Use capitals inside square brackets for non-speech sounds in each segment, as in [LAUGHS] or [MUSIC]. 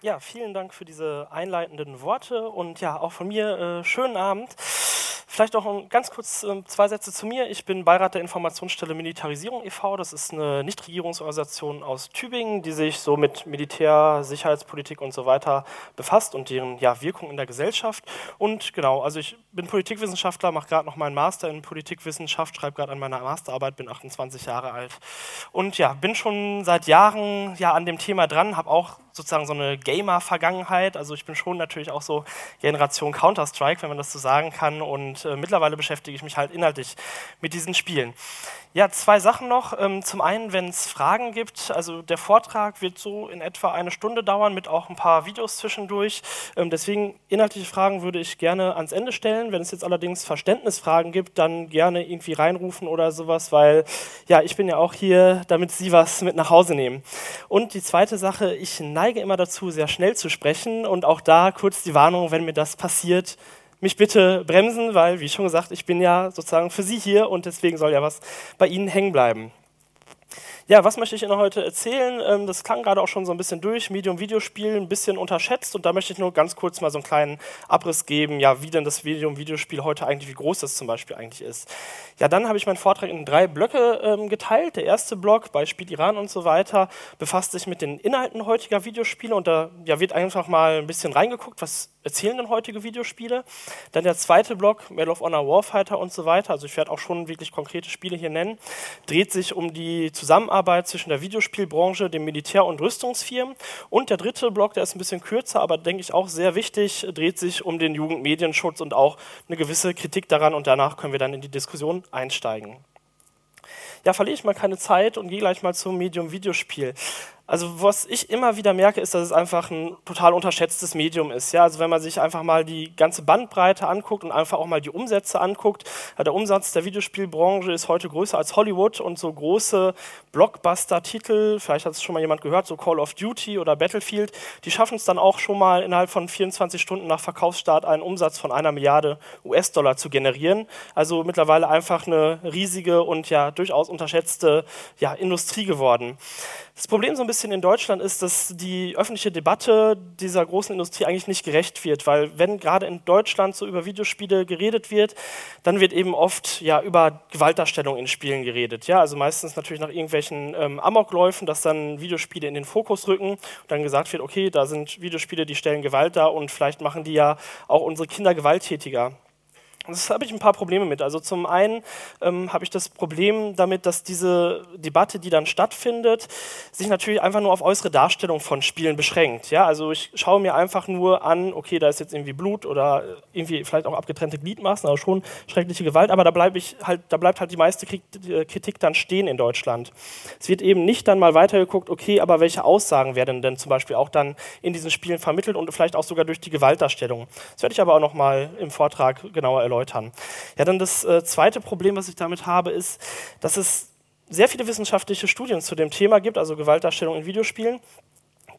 Ja, vielen Dank für diese einleitenden Worte und ja, auch von mir äh, schönen Abend. Vielleicht noch ganz kurz äh, zwei Sätze zu mir. Ich bin Beirat der Informationsstelle Militarisierung e.V. Das ist eine Nichtregierungsorganisation aus Tübingen, die sich so mit Militär, Sicherheitspolitik und so weiter befasst und deren ja, Wirkung in der Gesellschaft. Und genau, also ich bin Politikwissenschaftler, mache gerade noch meinen Master in Politikwissenschaft, schreibe gerade an meiner Masterarbeit, bin 28 Jahre alt. Und ja, bin schon seit Jahren ja an dem Thema dran, habe auch sozusagen so eine Gamer-Vergangenheit. Also ich bin schon natürlich auch so Generation Counter-Strike, wenn man das so sagen kann. Und äh, mittlerweile beschäftige ich mich halt inhaltlich mit diesen Spielen. Ja, zwei Sachen noch. Ähm, zum einen, wenn es Fragen gibt, also der Vortrag wird so in etwa eine Stunde dauern mit auch ein paar Videos zwischendurch. Ähm, deswegen inhaltliche Fragen würde ich gerne ans Ende stellen. Wenn es jetzt allerdings Verständnisfragen gibt, dann gerne irgendwie reinrufen oder sowas, weil ja, ich bin ja auch hier, damit Sie was mit nach Hause nehmen. Und die zweite Sache, ich neige immer dazu, sehr schnell zu sprechen und auch da kurz die Warnung, wenn mir das passiert, mich bitte bremsen, weil, wie schon gesagt, ich bin ja sozusagen für Sie hier und deswegen soll ja was bei Ihnen hängen bleiben. Ja, was möchte ich Ihnen heute erzählen? Ähm, das klang gerade auch schon so ein bisschen durch. Medium-Videospiel ein bisschen unterschätzt und da möchte ich nur ganz kurz mal so einen kleinen Abriss geben, ja, wie denn das Medium-Videospiel heute eigentlich, wie groß das zum Beispiel eigentlich ist. Ja, dann habe ich meinen Vortrag in drei Blöcke ähm, geteilt. Der erste Block, Beispiel Iran und so weiter, befasst sich mit den Inhalten heutiger Videospiele und da ja, wird einfach mal ein bisschen reingeguckt, was erzählen denn heutige Videospiele. Dann der zweite Block, Medal of Honor Warfighter und so weiter, also ich werde auch schon wirklich konkrete Spiele hier nennen, dreht sich um die Zusammenarbeit Zusammenarbeit zwischen der Videospielbranche, dem Militär und Rüstungsfirmen. Und der dritte Block, der ist ein bisschen kürzer, aber denke ich auch sehr wichtig, dreht sich um den Jugendmedienschutz und auch eine gewisse Kritik daran. Und danach können wir dann in die Diskussion einsteigen. Ja, verliere ich mal keine Zeit und gehe gleich mal zum Medium Videospiel. Also was ich immer wieder merke, ist, dass es einfach ein total unterschätztes Medium ist. Ja, also wenn man sich einfach mal die ganze Bandbreite anguckt und einfach auch mal die Umsätze anguckt, der Umsatz der Videospielbranche ist heute größer als Hollywood und so große Blockbuster-Titel, vielleicht hat es schon mal jemand gehört, so Call of Duty oder Battlefield, die schaffen es dann auch schon mal innerhalb von 24 Stunden nach Verkaufsstart einen Umsatz von einer Milliarde US-Dollar zu generieren. Also mittlerweile einfach eine riesige und ja durchaus unterschätzte ja, Industrie geworden. Das Problem so ein bisschen in Deutschland ist, dass die öffentliche Debatte dieser großen Industrie eigentlich nicht gerecht wird, weil wenn gerade in Deutschland so über Videospiele geredet wird, dann wird eben oft ja über Gewaltdarstellung in Spielen geredet. Ja, also meistens natürlich nach irgendwelchen ähm, Amokläufen, dass dann Videospiele in den Fokus rücken und dann gesagt wird, okay, da sind Videospiele, die stellen Gewalt dar und vielleicht machen die ja auch unsere Kinder gewalttätiger. Das habe ich ein paar Probleme mit. Also zum einen ähm, habe ich das Problem damit, dass diese Debatte, die dann stattfindet, sich natürlich einfach nur auf äußere Darstellung von Spielen beschränkt. Ja, also ich schaue mir einfach nur an, okay, da ist jetzt irgendwie Blut oder irgendwie vielleicht auch abgetrennte Gliedmaßen, aber schon schreckliche Gewalt, aber da bleibe ich halt, da bleibt halt die meiste Kritik dann stehen in Deutschland. Es wird eben nicht dann mal weitergeguckt, okay, aber welche Aussagen werden denn zum Beispiel auch dann in diesen Spielen vermittelt und vielleicht auch sogar durch die Gewaltdarstellung. Das werde ich aber auch noch mal im Vortrag genauer erläutern erläutern. Ja, dann das äh, zweite Problem, was ich damit habe, ist, dass es sehr viele wissenschaftliche Studien zu dem Thema gibt, also Gewaltdarstellung in Videospielen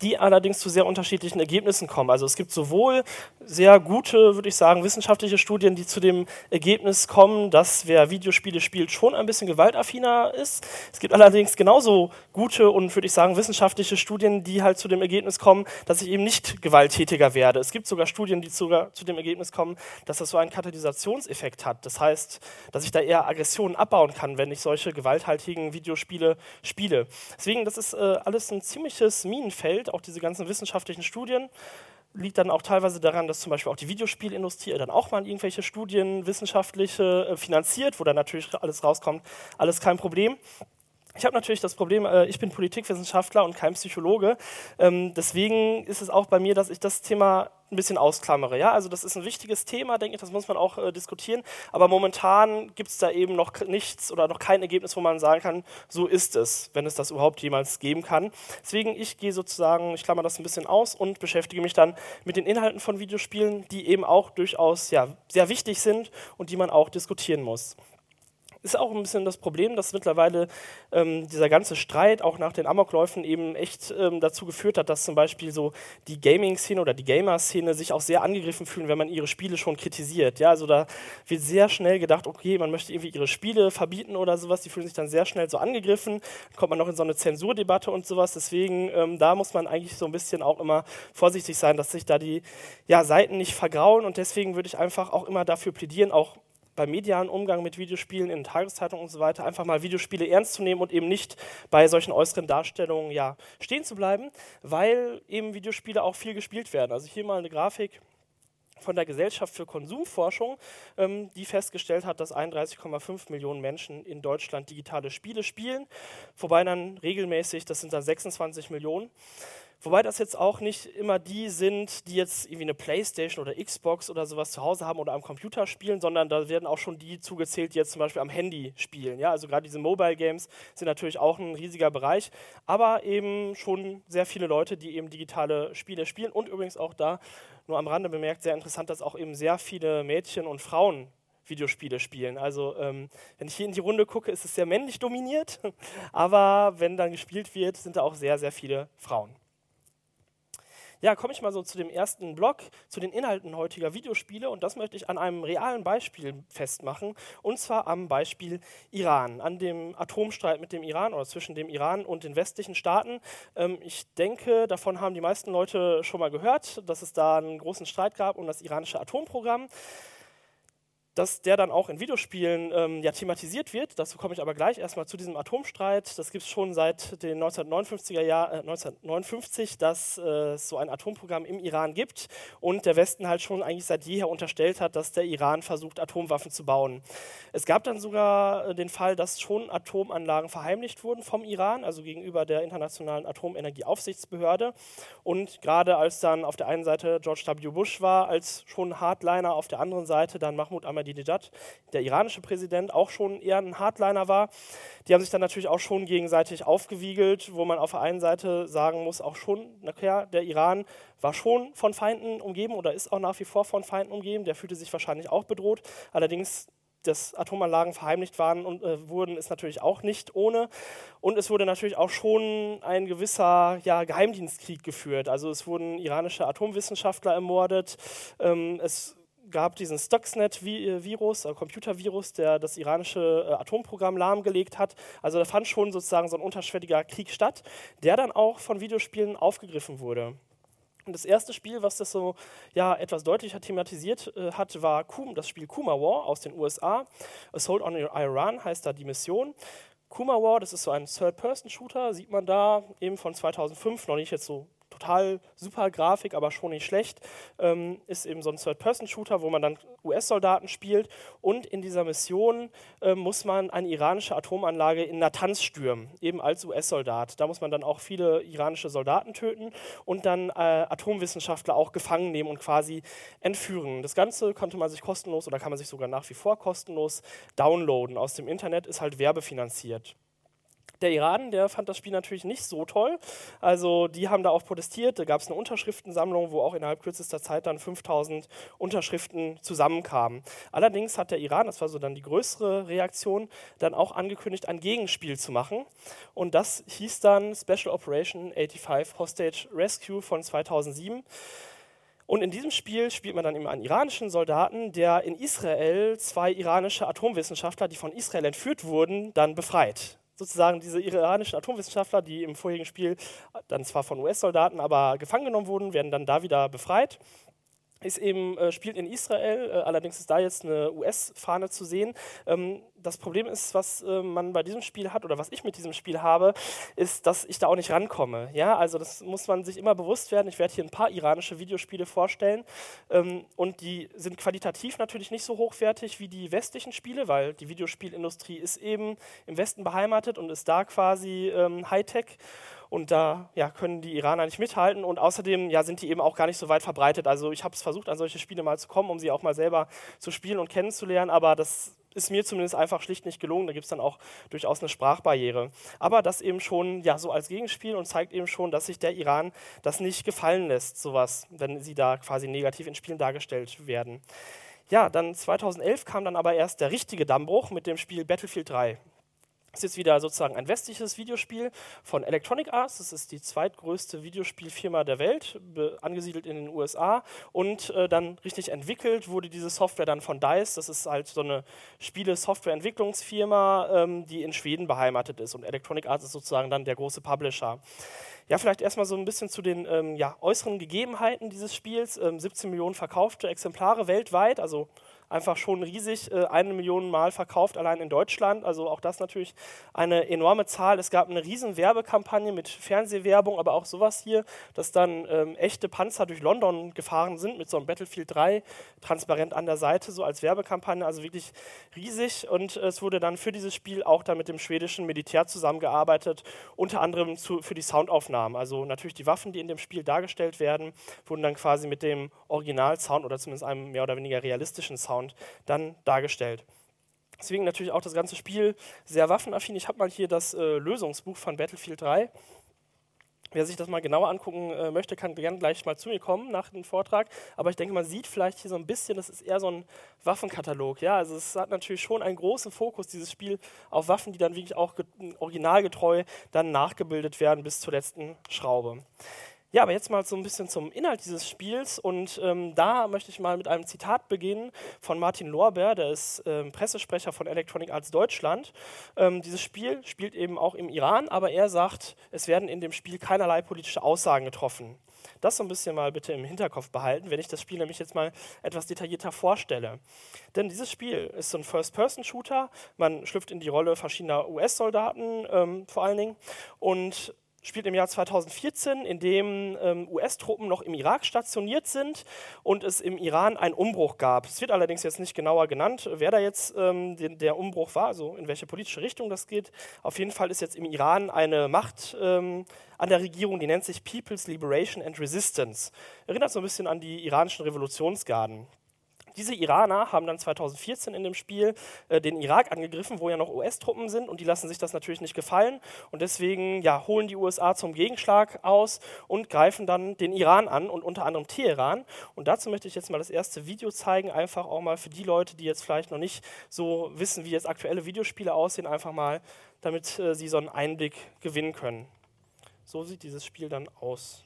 die allerdings zu sehr unterschiedlichen Ergebnissen kommen. Also es gibt sowohl sehr gute, würde ich sagen, wissenschaftliche Studien, die zu dem Ergebnis kommen, dass wer Videospiele spielt, schon ein bisschen gewaltaffiner ist. Es gibt allerdings genauso gute und, würde ich sagen, wissenschaftliche Studien, die halt zu dem Ergebnis kommen, dass ich eben nicht gewalttätiger werde. Es gibt sogar Studien, die sogar zu dem Ergebnis kommen, dass das so einen Katalysationseffekt hat. Das heißt, dass ich da eher Aggressionen abbauen kann, wenn ich solche gewalthaltigen Videospiele spiele. Deswegen, das ist äh, alles ein ziemliches Minenfeld auch diese ganzen wissenschaftlichen Studien, liegt dann auch teilweise daran, dass zum Beispiel auch die Videospielindustrie dann auch mal irgendwelche Studien wissenschaftliche äh, finanziert, wo dann natürlich alles rauskommt, alles kein Problem. Ich habe natürlich das Problem, äh, ich bin Politikwissenschaftler und kein Psychologe. Ähm, deswegen ist es auch bei mir, dass ich das Thema ein bisschen ausklammere. Ja? Also das ist ein wichtiges Thema, denke ich, das muss man auch äh, diskutieren. Aber momentan gibt es da eben noch nichts oder noch kein Ergebnis, wo man sagen kann, so ist es, wenn es das überhaupt jemals geben kann. Deswegen, ich gehe sozusagen, ich klammer das ein bisschen aus und beschäftige mich dann mit den Inhalten von Videospielen, die eben auch durchaus ja, sehr wichtig sind und die man auch diskutieren muss. Ist auch ein bisschen das Problem, dass mittlerweile ähm, dieser ganze Streit auch nach den Amokläufen eben echt ähm, dazu geführt hat, dass zum Beispiel so die Gaming-Szene oder die Gamer-Szene sich auch sehr angegriffen fühlen, wenn man ihre Spiele schon kritisiert. Ja, also da wird sehr schnell gedacht, okay, man möchte irgendwie ihre Spiele verbieten oder sowas. Die fühlen sich dann sehr schnell so angegriffen. Dann kommt man noch in so eine Zensurdebatte und sowas. Deswegen, ähm, da muss man eigentlich so ein bisschen auch immer vorsichtig sein, dass sich da die ja, Seiten nicht vergrauen. Und deswegen würde ich einfach auch immer dafür plädieren, auch beim medialen Umgang mit Videospielen in Tageszeitungen und so weiter einfach mal Videospiele ernst zu nehmen und eben nicht bei solchen äußeren Darstellungen ja, stehen zu bleiben, weil eben Videospiele auch viel gespielt werden. Also hier mal eine Grafik von der Gesellschaft für Konsumforschung, ähm, die festgestellt hat, dass 31,5 Millionen Menschen in Deutschland digitale Spiele spielen, wobei dann regelmäßig, das sind dann 26 Millionen, Wobei das jetzt auch nicht immer die sind, die jetzt irgendwie eine Playstation oder Xbox oder sowas zu Hause haben oder am Computer spielen, sondern da werden auch schon die zugezählt, die jetzt zum Beispiel am Handy spielen. Ja, also gerade diese Mobile Games sind natürlich auch ein riesiger Bereich, aber eben schon sehr viele Leute, die eben digitale Spiele spielen und übrigens auch da, nur am Rande bemerkt, sehr interessant, dass auch eben sehr viele Mädchen und Frauen Videospiele spielen. Also ähm, wenn ich hier in die Runde gucke, ist es sehr männlich dominiert, [LAUGHS] aber wenn dann gespielt wird, sind da auch sehr, sehr viele Frauen. Ja, komme ich mal so zu dem ersten Blog, zu den Inhalten heutiger Videospiele. Und das möchte ich an einem realen Beispiel festmachen. Und zwar am Beispiel Iran, an dem Atomstreit mit dem Iran oder zwischen dem Iran und den westlichen Staaten. Ähm, ich denke, davon haben die meisten Leute schon mal gehört, dass es da einen großen Streit gab um das iranische Atomprogramm dass der dann auch in Videospielen ähm, ja, thematisiert wird. Dazu komme ich aber gleich erstmal zu diesem Atomstreit. Das gibt es schon seit den 1959er Jahr, äh, 1959, dass äh, es so ein Atomprogramm im Iran gibt und der Westen halt schon eigentlich seit jeher unterstellt hat, dass der Iran versucht, Atomwaffen zu bauen. Es gab dann sogar äh, den Fall, dass schon Atomanlagen verheimlicht wurden vom Iran, also gegenüber der Internationalen Atomenergieaufsichtsbehörde. Und gerade als dann auf der einen Seite George W. Bush war, als schon Hardliner, auf der anderen Seite dann Mahmoud Ahmadinejad Ahmadinejad, der iranische Präsident, auch schon eher ein Hardliner war. Die haben sich dann natürlich auch schon gegenseitig aufgewiegelt, wo man auf der einen Seite sagen muss, auch schon, na klar, der Iran war schon von Feinden umgeben oder ist auch nach wie vor von Feinden umgeben. Der fühlte sich wahrscheinlich auch bedroht. Allerdings dass Atomanlagen verheimlicht waren und äh, wurden, ist natürlich auch nicht ohne. Und es wurde natürlich auch schon ein gewisser ja, Geheimdienstkrieg geführt. Also es wurden iranische Atomwissenschaftler ermordet. Ähm, es gab diesen Stuxnet-Virus, äh, Computervirus, der das iranische äh, Atomprogramm lahmgelegt hat. Also da fand schon sozusagen so ein unterschwelliger Krieg statt, der dann auch von Videospielen aufgegriffen wurde. Und das erste Spiel, was das so ja, etwas deutlicher thematisiert äh, hat, war Kum, das Spiel Kuma War aus den USA. Assault on Iran heißt da die Mission. Kuma War, das ist so ein Third-Person-Shooter, sieht man da eben von 2005, noch nicht jetzt so total super Grafik, aber schon nicht schlecht. Ähm, ist eben so ein Third-Person-Shooter, wo man dann US-Soldaten spielt. Und in dieser Mission äh, muss man eine iranische Atomanlage in Natanz stürmen, eben als US-Soldat. Da muss man dann auch viele iranische Soldaten töten und dann äh, Atomwissenschaftler auch gefangen nehmen und quasi entführen. Das Ganze konnte man sich kostenlos oder kann man sich sogar nach wie vor kostenlos downloaden. Aus dem Internet ist halt werbefinanziert. Der Iran, der fand das Spiel natürlich nicht so toll. Also die haben da auch protestiert. Da gab es eine Unterschriftensammlung, wo auch innerhalb kürzester Zeit dann 5000 Unterschriften zusammenkamen. Allerdings hat der Iran, das war so dann die größere Reaktion, dann auch angekündigt, ein Gegenspiel zu machen. Und das hieß dann Special Operation 85 Hostage Rescue von 2007. Und in diesem Spiel spielt man dann immer einen iranischen Soldaten, der in Israel zwei iranische Atomwissenschaftler, die von Israel entführt wurden, dann befreit sozusagen diese iranischen Atomwissenschaftler, die im vorherigen Spiel dann zwar von US-Soldaten, aber gefangen genommen wurden, werden dann da wieder befreit ist eben, äh, spielt in Israel, äh, allerdings ist da jetzt eine US-Fahne zu sehen. Ähm, das Problem ist, was äh, man bei diesem Spiel hat oder was ich mit diesem Spiel habe, ist, dass ich da auch nicht rankomme. Ja, also das muss man sich immer bewusst werden. Ich werde hier ein paar iranische Videospiele vorstellen ähm, und die sind qualitativ natürlich nicht so hochwertig wie die westlichen Spiele, weil die Videospielindustrie ist eben im Westen beheimatet und ist da quasi ähm, Hightech. Und da ja, können die Iraner nicht mithalten. Und außerdem ja, sind die eben auch gar nicht so weit verbreitet. Also ich habe es versucht, an solche Spiele mal zu kommen, um sie auch mal selber zu spielen und kennenzulernen. Aber das ist mir zumindest einfach schlicht nicht gelungen. Da gibt es dann auch durchaus eine Sprachbarriere. Aber das eben schon ja, so als Gegenspiel und zeigt eben schon, dass sich der Iran das nicht gefallen lässt, sowas, wenn sie da quasi negativ in Spielen dargestellt werden. Ja, dann 2011 kam dann aber erst der richtige Dammbruch mit dem Spiel Battlefield 3. Ist jetzt wieder sozusagen ein westliches Videospiel von Electronic Arts. Das ist die zweitgrößte Videospielfirma der Welt, angesiedelt in den USA. Und äh, dann richtig entwickelt wurde diese Software dann von DICE. Das ist halt so eine Spiele-Software-Entwicklungsfirma, ähm, die in Schweden beheimatet ist. Und Electronic Arts ist sozusagen dann der große Publisher. Ja, vielleicht erstmal so ein bisschen zu den ähm, ja, äußeren Gegebenheiten dieses Spiels. Ähm, 17 Millionen verkaufte Exemplare weltweit, also einfach schon riesig, äh, eine Million Mal verkauft, allein in Deutschland. Also auch das natürlich eine enorme Zahl. Es gab eine riesen Werbekampagne mit Fernsehwerbung, aber auch sowas hier, dass dann ähm, echte Panzer durch London gefahren sind mit so einem Battlefield 3 transparent an der Seite, so als Werbekampagne, also wirklich riesig. Und es wurde dann für dieses Spiel auch dann mit dem schwedischen Militär zusammengearbeitet, unter anderem zu, für die Soundaufnahmen. Also natürlich die Waffen, die in dem Spiel dargestellt werden, wurden dann quasi mit dem Original-Sound oder zumindest einem mehr oder weniger realistischen Sound Sound dann dargestellt. Deswegen natürlich auch das ganze Spiel sehr waffenaffin. Ich habe mal hier das äh, Lösungsbuch von Battlefield 3. Wer sich das mal genauer angucken äh, möchte, kann gerne gleich mal zu mir kommen nach dem Vortrag. Aber ich denke, man sieht vielleicht hier so ein bisschen, das ist eher so ein Waffenkatalog. Ja, also es hat natürlich schon einen großen Fokus, dieses Spiel, auf Waffen, die dann wirklich auch originalgetreu dann nachgebildet werden bis zur letzten Schraube. Ja, aber jetzt mal so ein bisschen zum Inhalt dieses Spiels und ähm, da möchte ich mal mit einem Zitat beginnen von Martin Lorber, der ist ähm, Pressesprecher von Electronic Arts Deutschland. Ähm, dieses Spiel spielt eben auch im Iran, aber er sagt, es werden in dem Spiel keinerlei politische Aussagen getroffen. Das so ein bisschen mal bitte im Hinterkopf behalten, wenn ich das Spiel nämlich jetzt mal etwas detaillierter vorstelle. Denn dieses Spiel ist so ein First-Person-Shooter. Man schlüpft in die Rolle verschiedener US-Soldaten ähm, vor allen Dingen und spielt im Jahr 2014, in dem ähm, US-Truppen noch im Irak stationiert sind und es im Iran einen Umbruch gab. Es wird allerdings jetzt nicht genauer genannt, wer da jetzt ähm, den, der Umbruch war, also in welche politische Richtung das geht. Auf jeden Fall ist jetzt im Iran eine Macht ähm, an der Regierung, die nennt sich People's Liberation and Resistance. Erinnert so ein bisschen an die iranischen Revolutionsgarden. Diese Iraner haben dann 2014 in dem Spiel äh, den Irak angegriffen, wo ja noch US-Truppen sind und die lassen sich das natürlich nicht gefallen und deswegen ja, holen die USA zum Gegenschlag aus und greifen dann den Iran an und unter anderem Teheran. Und dazu möchte ich jetzt mal das erste Video zeigen, einfach auch mal für die Leute, die jetzt vielleicht noch nicht so wissen, wie jetzt aktuelle Videospiele aussehen, einfach mal, damit äh, sie so einen Einblick gewinnen können. So sieht dieses Spiel dann aus.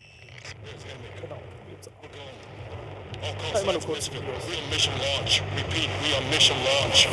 Genau. Immer nur kurz. We are mission launch. Repeat, we are mission launch.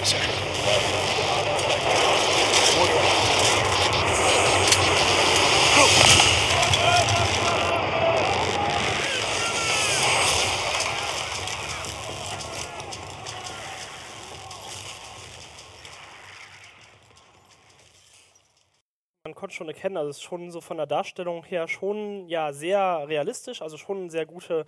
Konnte schon erkennen, also es ist schon so von der Darstellung her schon ja sehr realistisch, also schon eine sehr gute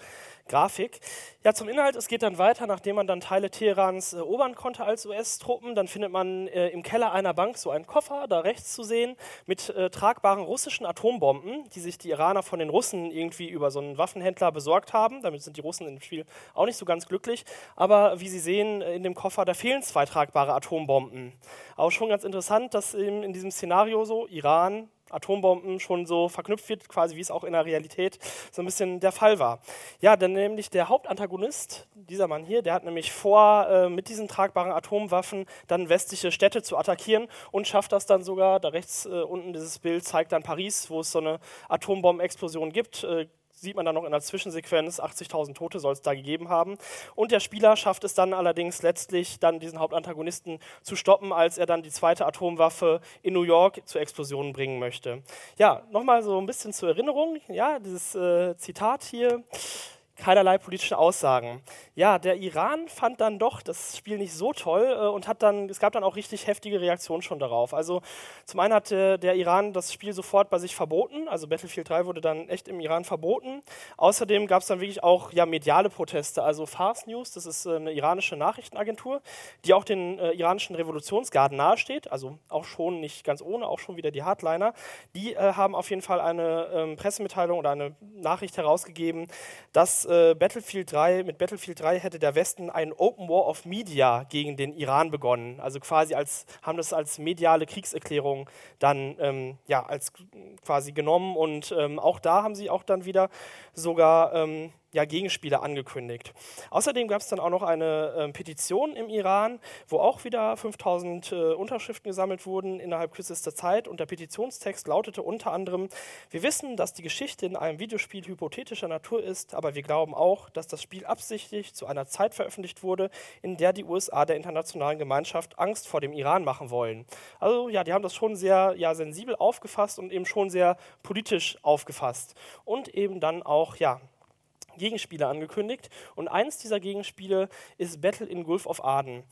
Grafik. Ja, zum Inhalt, es geht dann weiter, nachdem man dann Teile Teherans äh, erobern konnte als US-Truppen, dann findet man äh, im Keller einer Bank so einen Koffer, da rechts zu sehen, mit äh, tragbaren russischen Atombomben, die sich die Iraner von den Russen irgendwie über so einen Waffenhändler besorgt haben. Damit sind die Russen im Spiel auch nicht so ganz glücklich. Aber wie Sie sehen, äh, in dem Koffer, da fehlen zwei tragbare Atombomben. Auch schon ganz interessant, dass in diesem Szenario so Iran Iran Atombomben schon so verknüpft wird, quasi wie es auch in der Realität so ein bisschen der Fall war. Ja, dann nämlich der Hauptantagonist, dieser Mann hier, der hat nämlich vor, äh, mit diesen tragbaren Atomwaffen dann westliche Städte zu attackieren und schafft das dann sogar, da rechts äh, unten dieses Bild zeigt dann Paris, wo es so eine Atombombenexplosion gibt, äh, sieht man dann noch in der Zwischensequenz, 80.000 Tote soll es da gegeben haben. Und der Spieler schafft es dann allerdings letztlich, dann diesen Hauptantagonisten zu stoppen, als er dann die zweite Atomwaffe in New York zur Explosion bringen möchte. Ja, nochmal so ein bisschen zur Erinnerung, ja, dieses äh, Zitat hier keinerlei politische Aussagen. Ja, der Iran fand dann doch das Spiel nicht so toll äh, und hat dann, es gab dann auch richtig heftige Reaktionen schon darauf. Also zum einen hat äh, der Iran das Spiel sofort bei sich verboten, also Battlefield 3 wurde dann echt im Iran verboten. Außerdem gab es dann wirklich auch ja, mediale Proteste, also Fars News, das ist äh, eine iranische Nachrichtenagentur, die auch den äh, iranischen Revolutionsgarden nahesteht, also auch schon nicht ganz ohne, auch schon wieder die Hardliner. Die äh, haben auf jeden Fall eine ähm, Pressemitteilung oder eine Nachricht herausgegeben, dass äh, Battlefield 3, mit Battlefield 3 hätte der Westen einen Open War of Media gegen den Iran begonnen. Also quasi als, haben das als mediale Kriegserklärung dann ähm, ja, als quasi genommen und ähm, auch da haben sie auch dann wieder sogar ähm, ja, Gegenspiele angekündigt. Außerdem gab es dann auch noch eine äh, Petition im Iran, wo auch wieder 5000 äh, Unterschriften gesammelt wurden innerhalb kürzester Zeit. Und der Petitionstext lautete unter anderem, wir wissen, dass die Geschichte in einem Videospiel hypothetischer Natur ist, aber wir glauben auch, dass das Spiel absichtlich zu einer Zeit veröffentlicht wurde, in der die USA der internationalen Gemeinschaft Angst vor dem Iran machen wollen. Also ja, die haben das schon sehr ja, sensibel aufgefasst und eben schon sehr politisch aufgefasst. Und eben dann auch, ja, Gegenspiele angekündigt. Und eins dieser Gegenspiele ist Battle in Gulf of Aden.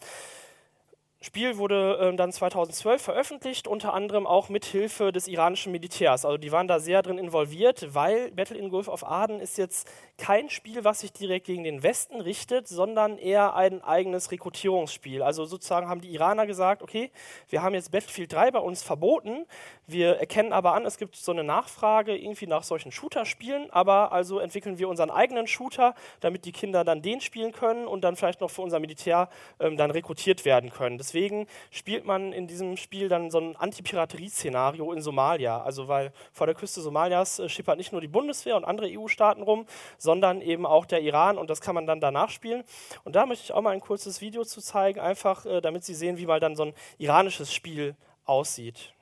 Spiel wurde äh, dann 2012 veröffentlicht, unter anderem auch mit Hilfe des iranischen Militärs. Also die waren da sehr drin involviert, weil Battle in Gulf of Aden ist jetzt kein Spiel, was sich direkt gegen den Westen richtet, sondern eher ein eigenes Rekrutierungsspiel. Also sozusagen haben die Iraner gesagt, okay, wir haben jetzt Battlefield 3 bei uns verboten, wir erkennen aber an, es gibt so eine Nachfrage irgendwie nach solchen Shooter-Spielen, aber also entwickeln wir unseren eigenen Shooter, damit die Kinder dann den spielen können und dann vielleicht noch für unser Militär ähm, dann rekrutiert werden können. Das deswegen spielt man in diesem Spiel dann so ein Antipiraterie-Szenario in Somalia. Also weil vor der Küste Somalias äh, schippert nicht nur die Bundeswehr und andere EU-Staaten rum, sondern eben auch der Iran und das kann man dann danach spielen. Und da möchte ich auch mal ein kurzes Video zu zeigen, einfach äh, damit Sie sehen, wie mal dann so ein iranisches Spiel aussieht.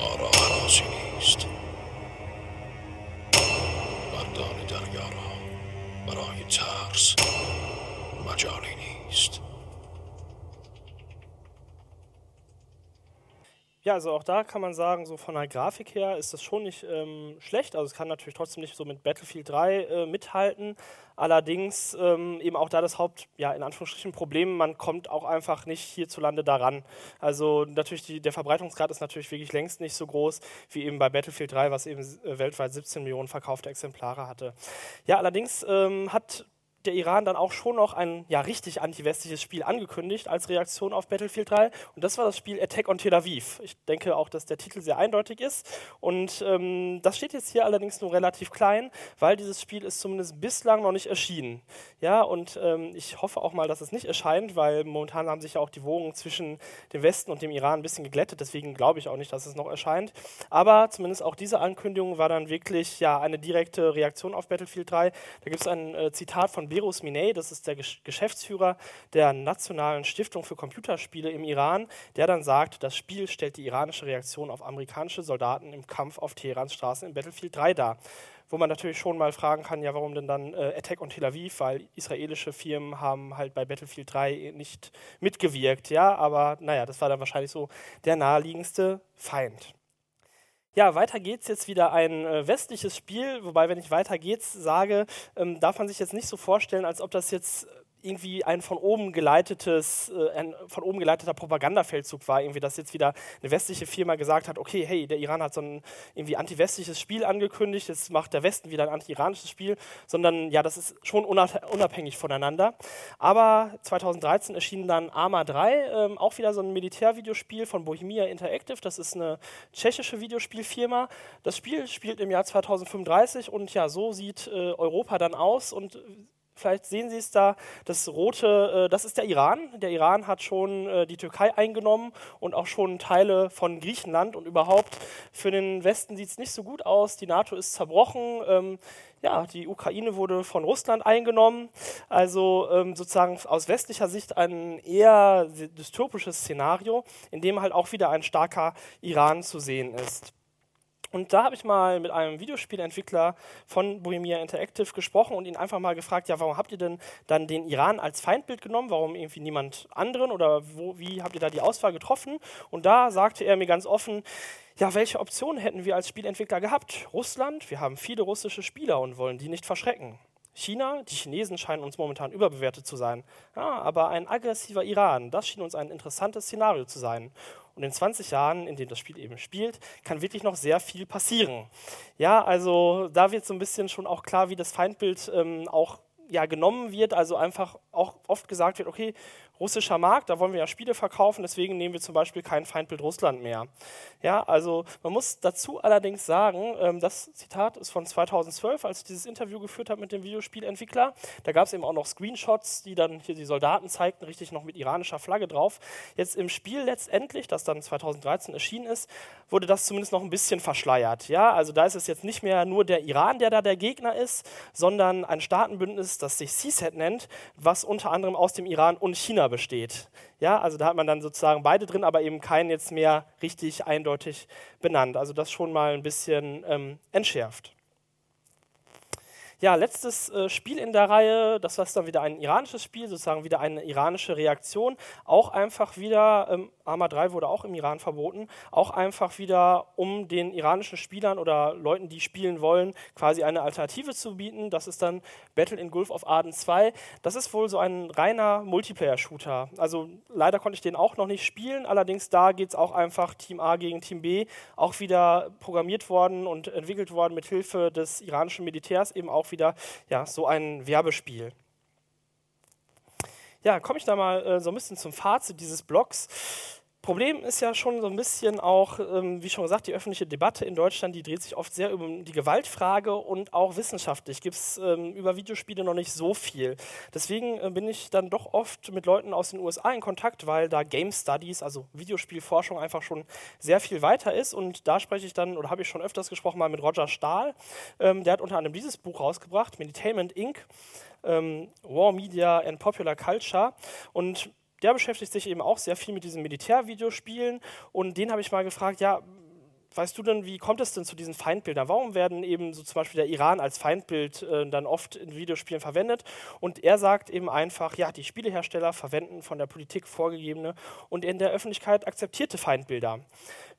برای ترس guitars. Majority. Ja, also auch da kann man sagen, so von der Grafik her ist das schon nicht ähm, schlecht. Also es kann natürlich trotzdem nicht so mit Battlefield 3 äh, mithalten. Allerdings ähm, eben auch da das Haupt, ja, in Anführungsstrichen Problem, man kommt auch einfach nicht hierzulande daran. Also natürlich, die, der Verbreitungsgrad ist natürlich wirklich längst nicht so groß wie eben bei Battlefield 3, was eben äh, weltweit 17 Millionen verkaufte Exemplare hatte. Ja, allerdings ähm, hat der Iran dann auch schon noch ein ja, richtig anti-westliches Spiel angekündigt als Reaktion auf Battlefield 3. Und das war das Spiel Attack on Tel Aviv. Ich denke auch, dass der Titel sehr eindeutig ist. Und ähm, das steht jetzt hier allerdings nur relativ klein, weil dieses Spiel ist zumindest bislang noch nicht erschienen. Ja, und ähm, ich hoffe auch mal, dass es nicht erscheint, weil momentan haben sich ja auch die Wogen zwischen dem Westen und dem Iran ein bisschen geglättet. Deswegen glaube ich auch nicht, dass es noch erscheint. Aber zumindest auch diese Ankündigung war dann wirklich ja, eine direkte Reaktion auf Battlefield 3. Da gibt es ein äh, Zitat von Berus Minei, das ist der Geschäftsführer der Nationalen Stiftung für Computerspiele im Iran, der dann sagt, das Spiel stellt die iranische Reaktion auf amerikanische Soldaten im Kampf auf Teherans Straßen in Battlefield 3 dar. Wo man natürlich schon mal fragen kann, ja, warum denn dann äh, Attack on Tel Aviv, weil israelische Firmen haben halt bei Battlefield 3 nicht mitgewirkt, ja, aber naja, das war dann wahrscheinlich so der naheliegendste Feind. Ja, weiter geht's jetzt wieder ein äh, westliches Spiel, wobei, wenn ich weiter geht's sage, ähm, darf man sich jetzt nicht so vorstellen, als ob das jetzt irgendwie ein von oben geleitetes, äh, ein von oben geleiteter Propagandafeldzug war, irgendwie, dass jetzt wieder eine westliche Firma gesagt hat, okay, hey, der Iran hat so ein irgendwie anti-westliches Spiel angekündigt, jetzt macht der Westen wieder ein anti-iranisches Spiel, sondern ja, das ist schon unabhängig voneinander. Aber 2013 erschien dann Arma 3, ähm, auch wieder so ein Militärvideospiel von Bohemia Interactive, das ist eine tschechische Videospielfirma. Das Spiel spielt im Jahr 2035 und ja, so sieht äh, Europa dann aus und Vielleicht sehen Sie es da, das rote, äh, das ist der Iran. Der Iran hat schon äh, die Türkei eingenommen und auch schon Teile von Griechenland und überhaupt für den Westen sieht es nicht so gut aus. Die NATO ist zerbrochen. Ähm, ja, die Ukraine wurde von Russland eingenommen. Also ähm, sozusagen aus westlicher Sicht ein eher dystopisches Szenario, in dem halt auch wieder ein starker Iran zu sehen ist. Und da habe ich mal mit einem Videospielentwickler von Bohemia Interactive gesprochen und ihn einfach mal gefragt, ja, warum habt ihr denn dann den Iran als Feindbild genommen? Warum irgendwie niemand anderen oder wo, wie habt ihr da die Auswahl getroffen? Und da sagte er mir ganz offen, ja, welche Optionen hätten wir als Spielentwickler gehabt? Russland, wir haben viele russische Spieler und wollen die nicht verschrecken. China, die Chinesen scheinen uns momentan überbewertet zu sein. Ja, aber ein aggressiver Iran, das schien uns ein interessantes Szenario zu sein. Und in 20 Jahren, in denen das Spiel eben spielt, kann wirklich noch sehr viel passieren. Ja, also da wird so ein bisschen schon auch klar, wie das Feindbild ähm, auch ja, genommen wird, also einfach auch oft gesagt wird, okay, russischer Markt, da wollen wir ja Spiele verkaufen, deswegen nehmen wir zum Beispiel kein Feindbild Russland mehr. Ja, also man muss dazu allerdings sagen, ähm, das Zitat ist von 2012, als ich dieses Interview geführt habe mit dem Videospielentwickler. Da gab es eben auch noch Screenshots, die dann hier die Soldaten zeigten, richtig noch mit iranischer Flagge drauf. Jetzt im Spiel letztendlich, das dann 2013 erschienen ist, wurde das zumindest noch ein bisschen verschleiert. Ja, also da ist es jetzt nicht mehr nur der Iran, der da der Gegner ist, sondern ein Staatenbündnis, das sich CSAT nennt, was unter anderem aus dem Iran und China besteht. Ja, also da hat man dann sozusagen beide drin, aber eben keinen jetzt mehr richtig eindeutig benannt. Also das schon mal ein bisschen ähm, entschärft. Ja, letztes äh, Spiel in der Reihe, das war dann wieder ein iranisches Spiel, sozusagen wieder eine iranische Reaktion. Auch einfach wieder, ähm, Arma 3 wurde auch im Iran verboten, auch einfach wieder, um den iranischen Spielern oder Leuten, die spielen wollen, quasi eine Alternative zu bieten. Das ist dann Battle in Gulf of Aden 2. Das ist wohl so ein reiner Multiplayer-Shooter. Also leider konnte ich den auch noch nicht spielen, allerdings da geht es auch einfach Team A gegen Team B, auch wieder programmiert worden und entwickelt worden mit Hilfe des iranischen Militärs, eben auch auch wieder ja, so ein Werbespiel. Ja, komme ich da mal äh, so ein bisschen zum Fazit dieses Blogs. Problem ist ja schon so ein bisschen auch, ähm, wie schon gesagt, die öffentliche Debatte in Deutschland, die dreht sich oft sehr über die Gewaltfrage und auch wissenschaftlich gibt es ähm, über Videospiele noch nicht so viel. Deswegen äh, bin ich dann doch oft mit Leuten aus den USA in Kontakt, weil da Game Studies, also Videospielforschung, einfach schon sehr viel weiter ist. Und da spreche ich dann, oder habe ich schon öfters gesprochen, mal mit Roger Stahl. Ähm, der hat unter anderem dieses Buch rausgebracht, Meditainment Inc., ähm, War Media and Popular Culture. Und der beschäftigt sich eben auch sehr viel mit diesen Militärvideospielen und den habe ich mal gefragt, ja, weißt du denn, wie kommt es denn zu diesen Feindbildern? Warum werden eben so zum Beispiel der Iran als Feindbild äh, dann oft in Videospielen verwendet? Und er sagt eben einfach, ja, die Spielehersteller verwenden von der Politik vorgegebene und in der Öffentlichkeit akzeptierte Feindbilder.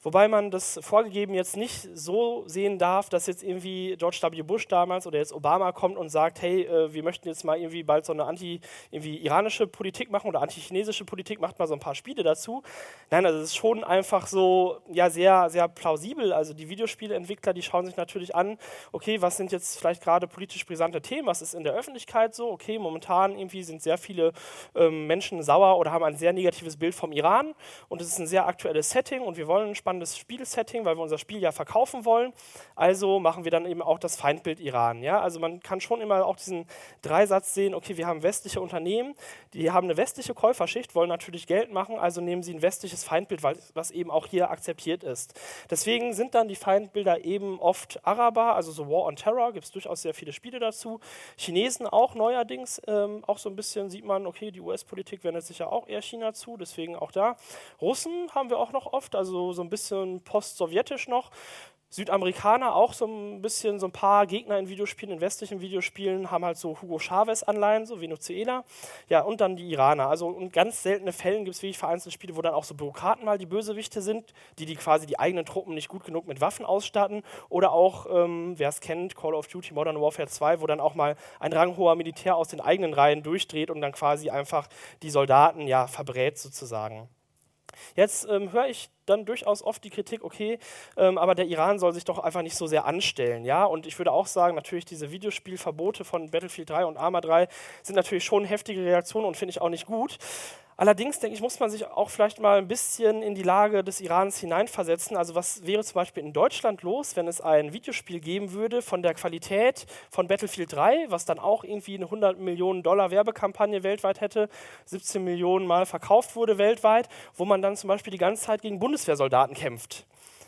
Wobei man das vorgegeben jetzt nicht so sehen darf, dass jetzt irgendwie George W. Bush damals oder jetzt Obama kommt und sagt, hey, äh, wir möchten jetzt mal irgendwie bald so eine anti-iranische Politik machen oder anti-chinesische Politik, macht mal so ein paar Spiele dazu. Nein, also es ist schon einfach so, ja, sehr, sehr plausibel. Also die Videospieleentwickler, die schauen sich natürlich an, okay, was sind jetzt vielleicht gerade politisch brisante Themen, was ist in der Öffentlichkeit so, okay, momentan irgendwie sind sehr viele ähm, Menschen sauer oder haben ein sehr negatives Bild vom Iran und es ist ein sehr aktuelles Setting und wir wollen ein spannendes Spielsetting, weil wir unser Spiel ja verkaufen wollen. Also machen wir dann eben auch das Feindbild Iran. Ja? Also man kann schon immer auch diesen Dreisatz sehen, okay, wir haben westliche Unternehmen, die haben eine westliche Käuferschicht, wollen natürlich Geld machen, also nehmen sie ein westliches Feindbild, was eben auch hier akzeptiert ist. Deswegen sind dann die Feindbilder eben oft Araber, also so War on Terror, gibt es durchaus sehr viele Spiele dazu. Chinesen auch neuerdings, ähm, auch so ein bisschen sieht man, okay, die US-Politik wendet sich ja auch eher China zu, deswegen auch da. Russen haben wir auch noch oft, also so ein bisschen bisschen post-sowjetisch noch. Südamerikaner auch so ein bisschen, so ein paar Gegner in Videospielen, in westlichen Videospielen, haben halt so Hugo Chavez-Anleihen, so Venezuela. Ja, und dann die Iraner. Also in ganz seltenen Fällen gibt es wirklich vereinzelte Spiele, wo dann auch so Bürokraten mal die Bösewichte sind, die die quasi die eigenen Truppen nicht gut genug mit Waffen ausstatten. Oder auch, ähm, wer es kennt, Call of Duty Modern Warfare 2, wo dann auch mal ein ranghoher Militär aus den eigenen Reihen durchdreht und dann quasi einfach die Soldaten ja verbrät sozusagen. Jetzt ähm, höre ich dann durchaus oft die Kritik, okay, ähm, aber der Iran soll sich doch einfach nicht so sehr anstellen, ja. Und ich würde auch sagen, natürlich diese Videospielverbote von Battlefield 3 und Arma 3 sind natürlich schon heftige Reaktionen und finde ich auch nicht gut. Allerdings, denke ich, muss man sich auch vielleicht mal ein bisschen in die Lage des Irans hineinversetzen. Also was wäre zum Beispiel in Deutschland los, wenn es ein Videospiel geben würde von der Qualität von Battlefield 3, was dann auch irgendwie eine 100 Millionen Dollar Werbekampagne weltweit hätte, 17 Millionen Mal verkauft wurde weltweit, wo man dann zum Beispiel die ganze Zeit gegen Bundeswehrsoldaten kämpft.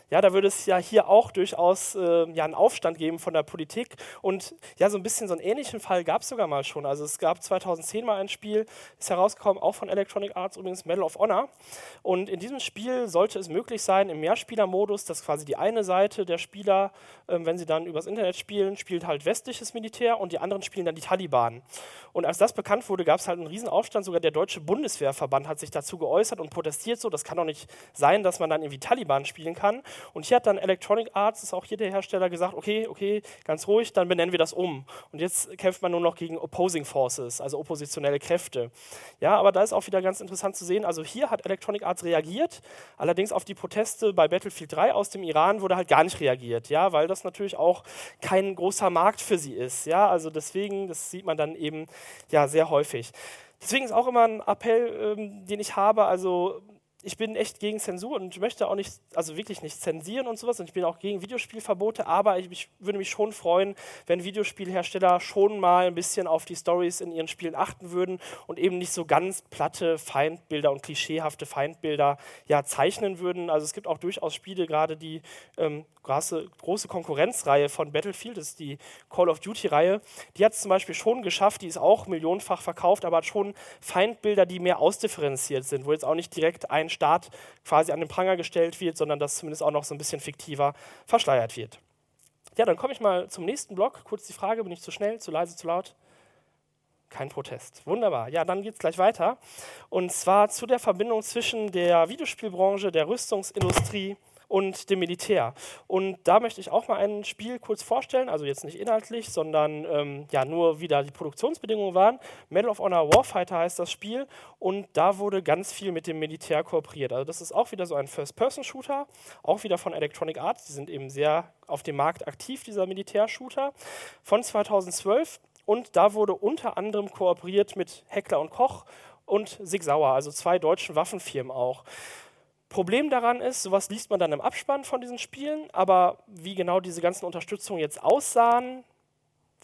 Ja, da würde es ja hier auch durchaus äh, ja, einen Aufstand geben von der Politik. Und ja, so ein bisschen so einen ähnlichen Fall gab es sogar mal schon. Also es gab 2010 mal ein Spiel, ist herausgekommen, auch von Electronic Arts übrigens, Medal of Honor. Und in diesem Spiel sollte es möglich sein, im Mehrspielermodus, dass quasi die eine Seite der Spieler, äh, wenn sie dann übers Internet spielen, spielt halt westliches Militär und die anderen spielen dann die Taliban. Und als das bekannt wurde, gab es halt einen Riesenaufstand. Sogar der Deutsche Bundeswehrverband hat sich dazu geäußert und protestiert so. Das kann doch nicht sein, dass man dann irgendwie Taliban spielen kann. Und hier hat dann Electronic Arts, ist auch hier der Hersteller, gesagt, okay, okay, ganz ruhig, dann benennen wir das um. Und jetzt kämpft man nur noch gegen Opposing Forces, also oppositionelle Kräfte. Ja, aber da ist auch wieder ganz interessant zu sehen, also hier hat Electronic Arts reagiert, allerdings auf die Proteste bei Battlefield 3 aus dem Iran wurde halt gar nicht reagiert, ja, weil das natürlich auch kein großer Markt für sie ist, ja, also deswegen, das sieht man dann eben ja sehr häufig. deswegen ist auch immer ein Appell, ähm, den ich habe, also ich bin echt gegen Zensur und möchte auch nicht, also wirklich nicht zensieren und sowas. Und ich bin auch gegen Videospielverbote, aber ich, ich, würde mich schon freuen, wenn Videospielhersteller schon mal ein bisschen auf die Stories in ihren Spielen achten würden und eben nicht so ganz platte Feindbilder und klischeehafte Feindbilder ja, zeichnen würden. Also es gibt auch durchaus Spiele, gerade die ähm, große, große Konkurrenzreihe von Battlefield, ist die Call of Duty-Reihe, die hat es zum Beispiel schon geschafft, die ist auch millionenfach verkauft, aber hat schon Feindbilder, die mehr ausdifferenziert sind, wo jetzt auch nicht direkt ein Staat quasi an den Pranger gestellt wird, sondern dass zumindest auch noch so ein bisschen fiktiver verschleiert wird. Ja, dann komme ich mal zum nächsten Block. Kurz die Frage, bin ich zu schnell, zu leise, zu laut? Kein Protest. Wunderbar. Ja, dann geht es gleich weiter. Und zwar zu der Verbindung zwischen der Videospielbranche, der Rüstungsindustrie und dem Militär. Und da möchte ich auch mal ein Spiel kurz vorstellen, also jetzt nicht inhaltlich, sondern ähm, ja nur wie da die Produktionsbedingungen waren. Medal of Honor Warfighter heißt das Spiel und da wurde ganz viel mit dem Militär kooperiert. Also das ist auch wieder so ein First-Person-Shooter, auch wieder von Electronic Arts, die sind eben sehr auf dem Markt aktiv, dieser Militärshooter, von 2012 und da wurde unter anderem kooperiert mit Heckler und Koch und Sig Sauer, also zwei deutschen Waffenfirmen auch. Problem daran ist, sowas liest man dann im Abspann von diesen Spielen, aber wie genau diese ganzen Unterstützungen jetzt aussahen,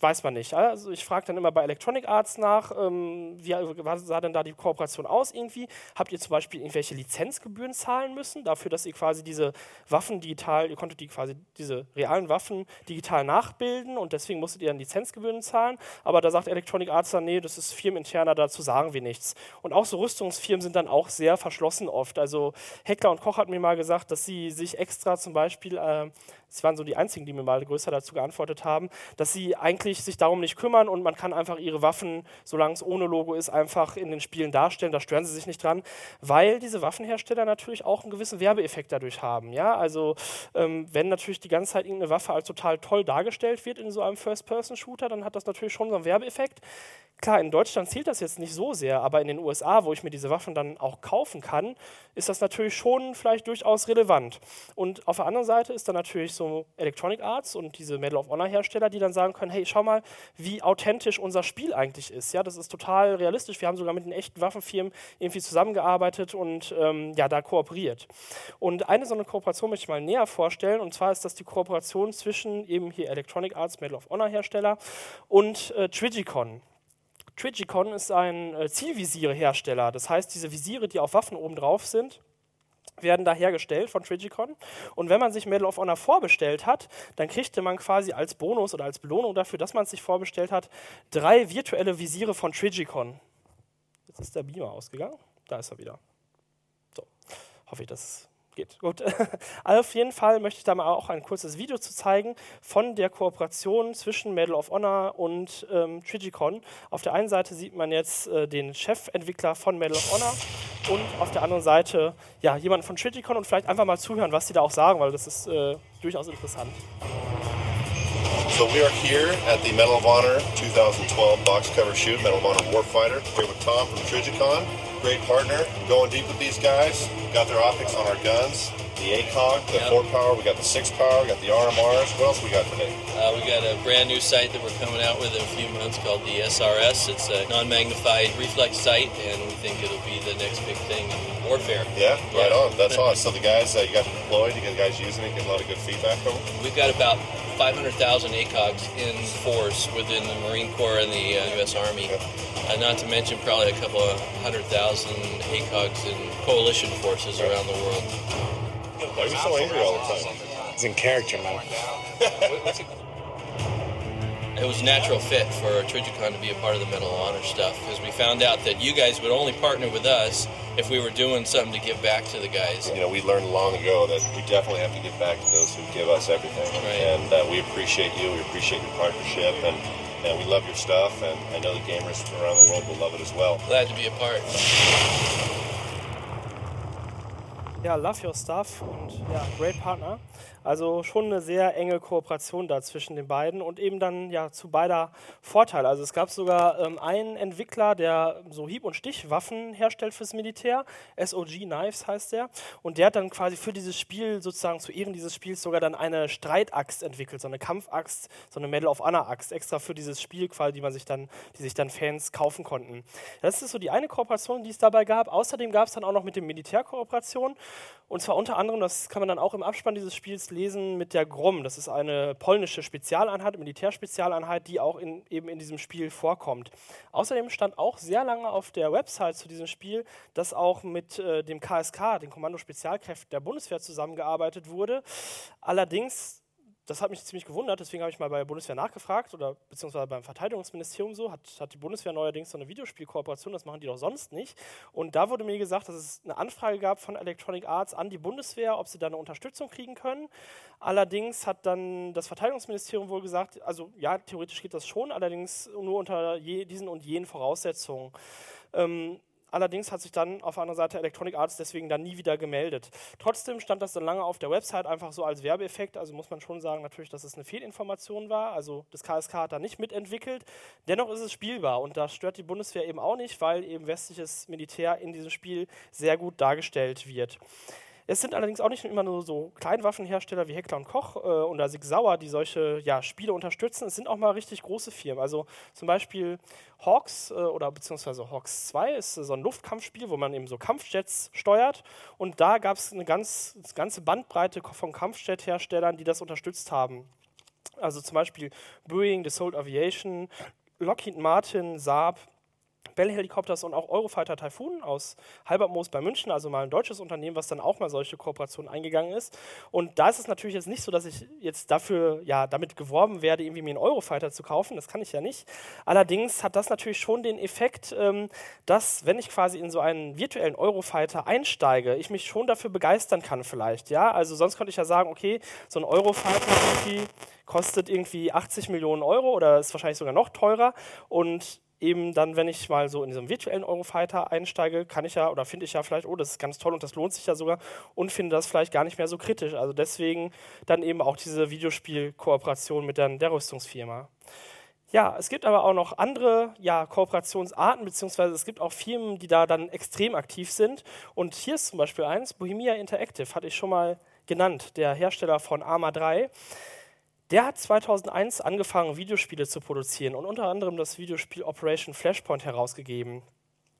weiß man nicht. Also ich frage dann immer bei Electronic Arts nach, ähm, wie sah denn da die Kooperation aus irgendwie? Habt ihr zum Beispiel irgendwelche Lizenzgebühren zahlen müssen, dafür, dass ihr quasi diese Waffen digital, ihr konntet die quasi diese realen Waffen digital nachbilden und deswegen musstet ihr dann Lizenzgebühren zahlen. Aber da sagt Electronic Arts dann, nee, das ist firmeninterner, dazu sagen wir nichts. Und auch so Rüstungsfirmen sind dann auch sehr verschlossen oft. Also Heckler und Koch hat mir mal gesagt, dass sie sich extra zum Beispiel äh, das waren so die einzigen, die mir mal größer dazu geantwortet haben, dass sie eigentlich sich darum nicht kümmern und man kann einfach ihre Waffen, solange es ohne Logo ist, einfach in den Spielen darstellen. Da stören sie sich nicht dran, weil diese Waffenhersteller natürlich auch einen gewissen Werbeeffekt dadurch haben. Ja? Also ähm, wenn natürlich die ganze Zeit irgendeine Waffe als total toll dargestellt wird in so einem First-Person-Shooter, dann hat das natürlich schon so einen Werbeeffekt. Klar, in Deutschland zählt das jetzt nicht so sehr, aber in den USA, wo ich mir diese Waffen dann auch kaufen kann, ist das natürlich schon vielleicht durchaus relevant. Und auf der anderen Seite ist dann natürlich so Electronic Arts und diese Medal of Honor Hersteller, die dann sagen können, hey, schau mal, wie authentisch unser Spiel eigentlich ist. Ja, das ist total realistisch. Wir haben sogar mit den echten Waffenfirmen irgendwie zusammengearbeitet und ähm, ja, da kooperiert. Und eine so eine Kooperation möchte ich mal näher vorstellen, und zwar ist das die Kooperation zwischen eben hier Electronic Arts, Medal of Honor Hersteller und äh, Trigicon. Trigicon ist ein äh, Zielvisiere-Hersteller. Das heißt, diese Visiere, die auf Waffen oben drauf sind, werden da hergestellt von Trigicon. Und wenn man sich Medal of Honor vorbestellt hat, dann kriegte man quasi als Bonus oder als Belohnung dafür, dass man es sich vorbestellt hat, drei virtuelle Visiere von Trigicon. Jetzt ist der Beamer ausgegangen. Da ist er wieder. So, hoffe ich, dass geht. Gut. [LAUGHS] Also auf jeden Fall möchte ich da mal auch ein kurzes Video zu zeigen von der Kooperation zwischen Medal of Honor und ähm, Trigicon. Auf der einen Seite sieht man jetzt äh, den Chefentwickler von Medal of Honor und auf der anderen Seite ja, jemanden von Trigicon und vielleicht einfach mal zuhören, was die da auch sagen, weil das ist äh, durchaus interessant. So we are here at the Medal of Honor 2012 box cover shoot, Medal of Honor Warfighter, here with Tom from Trigicon. Great partner, going deep with these guys. Got their optics on our guns, the ACOG, the yep. 4 power, we got the 6 power, we got the RMRs. What else we got today? Uh, we got a brand new sight that we're coming out with in a few months called the SRS. It's a non-magnified reflex sight, and we think it'll be the next big thing in warfare. Yeah, right yeah. on. That's [LAUGHS] awesome. So the guys, uh, you got deployed, you got guys using it, getting a lot of good feedback from them? We've got about 500,000 ACOGs in force within the Marine Corps and the uh, U.S. Army. Uh, not to mention probably a couple of hundred thousand ACOGs in coalition forces around the world. Why are you so angry all the time? It's in character, man. [LAUGHS] it was a natural fit for Trigicon to be a part of the Medal of Honor stuff because we found out that you guys would only partner with us if we were doing something to give back to the guys. You know, we learned long ago that we definitely have to give back to those who give us everything. Right. And uh, we appreciate you. We appreciate your partnership. And, and we love your stuff. And I know the gamers around the world will love it as well. Glad to be a part. Ja, Love Your Stuff und ja, Great Partner. Also schon eine sehr enge Kooperation da zwischen den beiden und eben dann ja zu beider Vorteile. Also es gab sogar ähm, einen Entwickler, der so Hieb- und Stichwaffen herstellt fürs Militär. SOG Knives heißt der. Und der hat dann quasi für dieses Spiel, sozusagen zu Ehren dieses Spiels, sogar dann eine Streitaxt entwickelt, so eine Kampfaxt, so eine Medal of Honor Axt, extra für dieses Spiel quasi, die man sich dann, die sich dann Fans kaufen konnten. Das ist so die eine Kooperation, die es dabei gab. Außerdem gab es dann auch noch mit dem Militär Kooperation. Und zwar unter anderem, das kann man dann auch im Abspann dieses Spiels lesen, mit der GROM. Das ist eine polnische Spezialeinheit, Militärspezialeinheit, die auch in, eben in diesem Spiel vorkommt. Außerdem stand auch sehr lange auf der Website zu diesem Spiel, dass auch mit äh, dem KSK, den Kommando Spezialkräften der Bundeswehr, zusammengearbeitet wurde. Allerdings das hat mich ziemlich gewundert, deswegen habe ich mal bei der Bundeswehr nachgefragt oder beziehungsweise beim Verteidigungsministerium so, hat, hat die Bundeswehr neuerdings so eine Videospielkooperation, das machen die doch sonst nicht. Und da wurde mir gesagt, dass es eine Anfrage gab von Electronic Arts an die Bundeswehr, ob sie da eine Unterstützung kriegen können. Allerdings hat dann das Verteidigungsministerium wohl gesagt, also ja, theoretisch geht das schon, allerdings nur unter je, diesen und jenen Voraussetzungen. Ähm, Allerdings hat sich dann auf der anderen Seite Electronic Arts deswegen dann nie wieder gemeldet. Trotzdem stand das dann lange auf der Website einfach so als Werbeeffekt. Also muss man schon sagen natürlich, dass es eine Fehlinformation war. Also das KSK hat da nicht mitentwickelt. Dennoch ist es spielbar und das stört die Bundeswehr eben auch nicht, weil eben westliches Militär in diesem Spiel sehr gut dargestellt wird. Es sind allerdings auch nicht immer nur so Kleinwaffenhersteller wie Heckler und Koch äh, oder Sig Sauer, die solche ja, Spiele unterstützen. Es sind auch mal richtig große Firmen. Also zum Beispiel Hawks äh, oder beziehungsweise Hawks 2 ist so ein Luftkampfspiel, wo man eben so Kampfjets steuert. Und da gab es eine ganz, ganze Bandbreite von Kampfjet-Herstellern, die das unterstützt haben. Also zum Beispiel Boeing, Dassault Aviation, Lockheed Martin, Saab, Bell Helikopters und auch Eurofighter Typhoon aus Halbertmoos bei München, also mal ein deutsches Unternehmen, was dann auch mal solche Kooperationen eingegangen ist. Und da ist es natürlich jetzt nicht so, dass ich jetzt dafür, ja, damit geworben werde, irgendwie mir einen Eurofighter zu kaufen. Das kann ich ja nicht. Allerdings hat das natürlich schon den Effekt, ähm, dass, wenn ich quasi in so einen virtuellen Eurofighter einsteige, ich mich schon dafür begeistern kann vielleicht. Ja, also sonst könnte ich ja sagen, okay, so ein Eurofighter kostet irgendwie 80 Millionen Euro oder ist wahrscheinlich sogar noch teurer und eben dann, wenn ich mal so in diesem virtuellen Eurofighter einsteige, kann ich ja oder finde ich ja vielleicht, oh, das ist ganz toll und das lohnt sich ja sogar und finde das vielleicht gar nicht mehr so kritisch. Also deswegen dann eben auch diese Videospielkooperation mit der, der Rüstungsfirma. Ja, es gibt aber auch noch andere ja, Kooperationsarten, beziehungsweise es gibt auch Firmen, die da dann extrem aktiv sind. Und hier ist zum Beispiel eins, Bohemia Interactive, hatte ich schon mal genannt, der Hersteller von Arma 3. Der hat 2001 angefangen, Videospiele zu produzieren und unter anderem das Videospiel Operation Flashpoint herausgegeben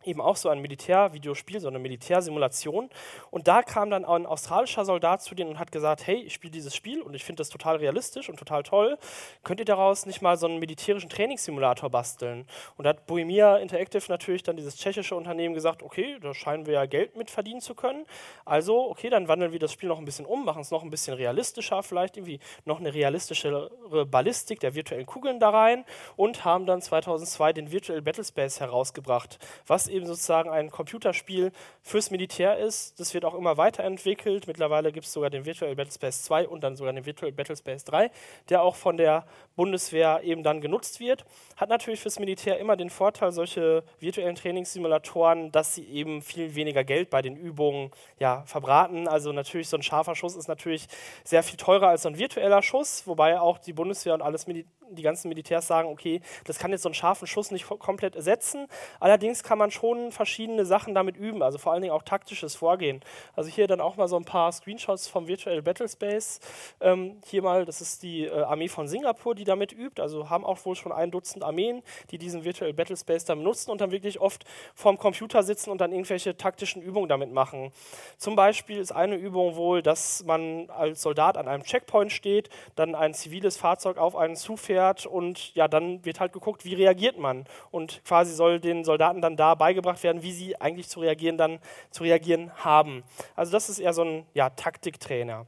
eben auch so ein Militärvideospiel, so eine Militärsimulation. Und da kam dann ein australischer Soldat zu denen und hat gesagt, hey, ich spiele dieses Spiel und ich finde das total realistisch und total toll. Könnt ihr daraus nicht mal so einen militärischen Trainingssimulator basteln? Und da hat Bohemia Interactive natürlich dann dieses tschechische Unternehmen gesagt, okay, da scheinen wir ja Geld mit verdienen zu können. Also, okay, dann wandeln wir das Spiel noch ein bisschen um, machen es noch ein bisschen realistischer, vielleicht irgendwie noch eine realistischere Ballistik der virtuellen Kugeln da rein und haben dann 2002 den Virtual Battlespace herausgebracht, was eben sozusagen ein Computerspiel fürs Militär ist. Das wird auch immer weiterentwickelt. Mittlerweile gibt es sogar den Virtual Battlespace 2 und dann sogar den Virtual Battlespace 3, der auch von der Bundeswehr eben dann genutzt wird. Hat natürlich fürs Militär immer den Vorteil, solche virtuellen Trainingssimulatoren, dass sie eben viel weniger Geld bei den Übungen ja, verbraten. Also natürlich so ein scharfer Schuss ist natürlich sehr viel teurer als so ein virtueller Schuss, wobei auch die Bundeswehr und alles Mil die ganzen Militärs sagen, okay, das kann jetzt so einen scharfen Schuss nicht komplett ersetzen. Allerdings kann man schon verschiedene Sachen damit üben, also vor allen Dingen auch taktisches Vorgehen. Also hier dann auch mal so ein paar Screenshots vom Virtual Battlespace. Ähm, hier mal, das ist die äh, Armee von Singapur, die damit übt. Also haben auch wohl schon ein Dutzend Armeen, die diesen Virtual Battlespace dann benutzen und dann wirklich oft vorm Computer sitzen und dann irgendwelche taktischen Übungen damit machen. Zum Beispiel ist eine Übung wohl, dass man als Soldat an einem Checkpoint steht, dann ein ziviles Fahrzeug auf einen zufährt fährt und ja, dann wird halt geguckt, wie reagiert man. Und quasi soll den Soldaten dann da beigebracht werden, wie sie eigentlich zu reagieren dann zu reagieren haben. Also das ist eher so ein ja, Taktiktrainer.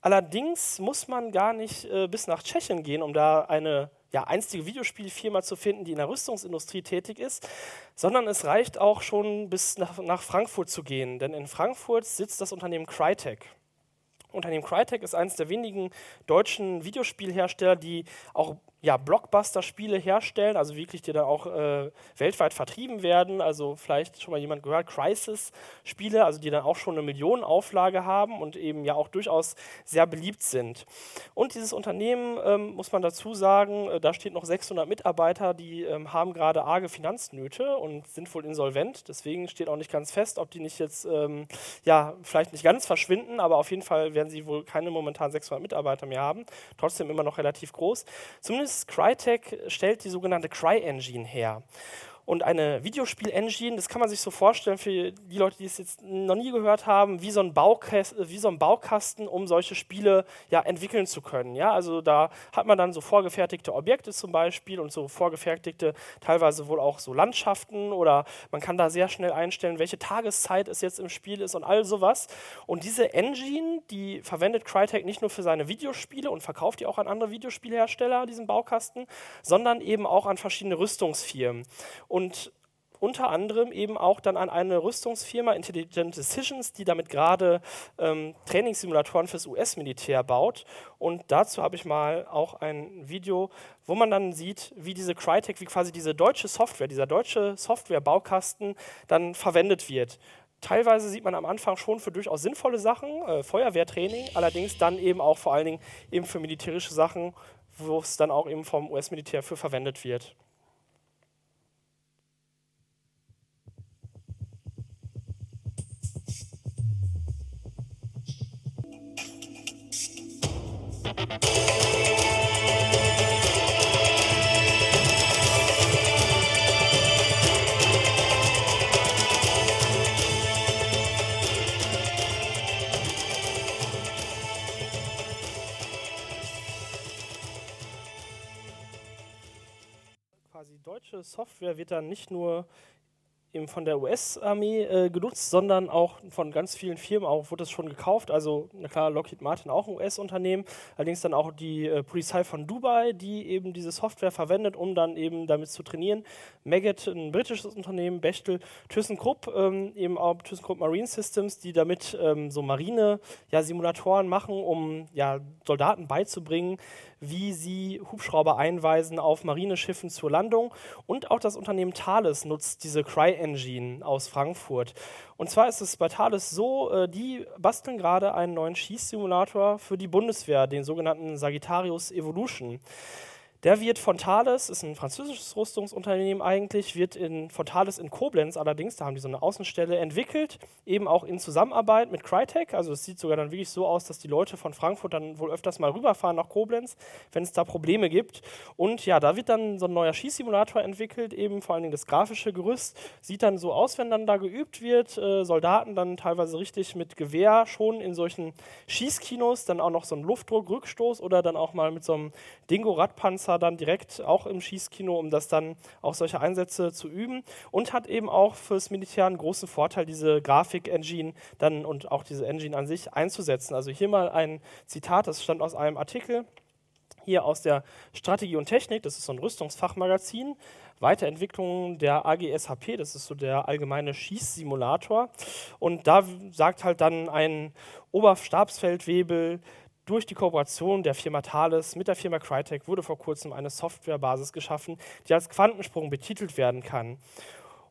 Allerdings muss man gar nicht äh, bis nach Tschechien gehen, um da eine ja, einstige Videospielfirma zu finden, die in der Rüstungsindustrie tätig ist, sondern es reicht auch schon bis nach, nach Frankfurt zu gehen. Denn in Frankfurt sitzt das Unternehmen Crytek. Unternehmen Crytek ist eines der wenigen deutschen Videospielhersteller, die auch ja, Blockbuster-Spiele herstellen, also wirklich, die dann auch äh, weltweit vertrieben werden. Also vielleicht schon mal jemand gehört, Crisis-Spiele, also die dann auch schon eine Millionenauflage haben und eben ja auch durchaus sehr beliebt sind. Und dieses Unternehmen, ähm, muss man dazu sagen, äh, da steht noch 600 Mitarbeiter, die ähm, haben gerade arge Finanznöte und sind wohl insolvent. Deswegen steht auch nicht ganz fest, ob die nicht jetzt, ähm, ja, vielleicht nicht ganz verschwinden, aber auf jeden Fall werden sie wohl keine momentan 600 Mitarbeiter mehr haben. Trotzdem immer noch relativ groß. Zumindest Crytek stellt die sogenannte Cry-Engine her. Und eine Videospiel-Engine, das kann man sich so vorstellen für die Leute, die es jetzt noch nie gehört haben, wie so ein, Baukasten, wie so ein Baukasten, um solche Spiele ja, entwickeln zu können. Ja? Also da hat man dann so vorgefertigte Objekte zum Beispiel und so vorgefertigte teilweise wohl auch so Landschaften oder man kann da sehr schnell einstellen, welche Tageszeit es jetzt im Spiel ist und all sowas. Und diese Engine, die verwendet Crytek nicht nur für seine Videospiele und verkauft die auch an andere Videospielhersteller, diesen Baukasten, sondern eben auch an verschiedene Rüstungsfirmen unter anderem eben auch dann an eine Rüstungsfirma Intelligent Decisions, die damit gerade ähm, Trainingssimulatoren fürs US-Militär baut. Und dazu habe ich mal auch ein Video, wo man dann sieht, wie diese Crytek, wie quasi diese deutsche Software, dieser deutsche Software-Baukasten dann verwendet wird. Teilweise sieht man am Anfang schon für durchaus sinnvolle Sachen, äh, Feuerwehrtraining, allerdings dann eben auch vor allen Dingen eben für militärische Sachen, wo es dann auch eben vom US-Militär für verwendet wird. Deutsche Software wird dann nicht nur eben von der US-Armee äh, genutzt, sondern auch von ganz vielen Firmen auch wurde es schon gekauft. Also na klar, Lockheed Martin auch ein US-Unternehmen, allerdings dann auch die äh, Polizei von Dubai, die eben diese Software verwendet, um dann eben damit zu trainieren. Maggot, ein britisches Unternehmen, Bechtel, ThyssenKrupp, ähm, eben auch ThyssenKrupp Marine Systems, die damit ähm, so Marine-Simulatoren ja, machen, um ja, Soldaten beizubringen, wie sie Hubschrauber einweisen auf Marineschiffen zur Landung. Und auch das Unternehmen Thales nutzt diese CryEngine aus Frankfurt. Und zwar ist es bei Thales so, äh, die basteln gerade einen neuen Schießsimulator für die Bundeswehr, den sogenannten Sagittarius Evolution. Der wird von Thales, ist ein französisches Rüstungsunternehmen eigentlich, wird in, von Thales in Koblenz allerdings, da haben die so eine Außenstelle entwickelt, eben auch in Zusammenarbeit mit Crytek. Also es sieht sogar dann wirklich so aus, dass die Leute von Frankfurt dann wohl öfters mal rüberfahren nach Koblenz, wenn es da Probleme gibt. Und ja, da wird dann so ein neuer Schießsimulator entwickelt, eben vor allen Dingen das grafische Gerüst. Sieht dann so aus, wenn dann da geübt wird, äh, Soldaten dann teilweise richtig mit Gewehr schon in solchen Schießkinos, dann auch noch so ein Luftdruckrückstoß oder dann auch mal mit so einem Dingo-Radpanzer dann direkt auch im Schießkino, um das dann auch solche Einsätze zu üben und hat eben auch fürs Militär einen großen Vorteil, diese Grafik-Engine dann und auch diese Engine an sich einzusetzen. Also hier mal ein Zitat, das stammt aus einem Artikel hier aus der Strategie und Technik, das ist so ein Rüstungsfachmagazin, Weiterentwicklung der AGSHP, das ist so der allgemeine Schießsimulator. Und da sagt halt dann ein Oberstabsfeldwebel, durch die Kooperation der Firma Thales mit der Firma Crytek wurde vor kurzem eine Softwarebasis geschaffen, die als Quantensprung betitelt werden kann.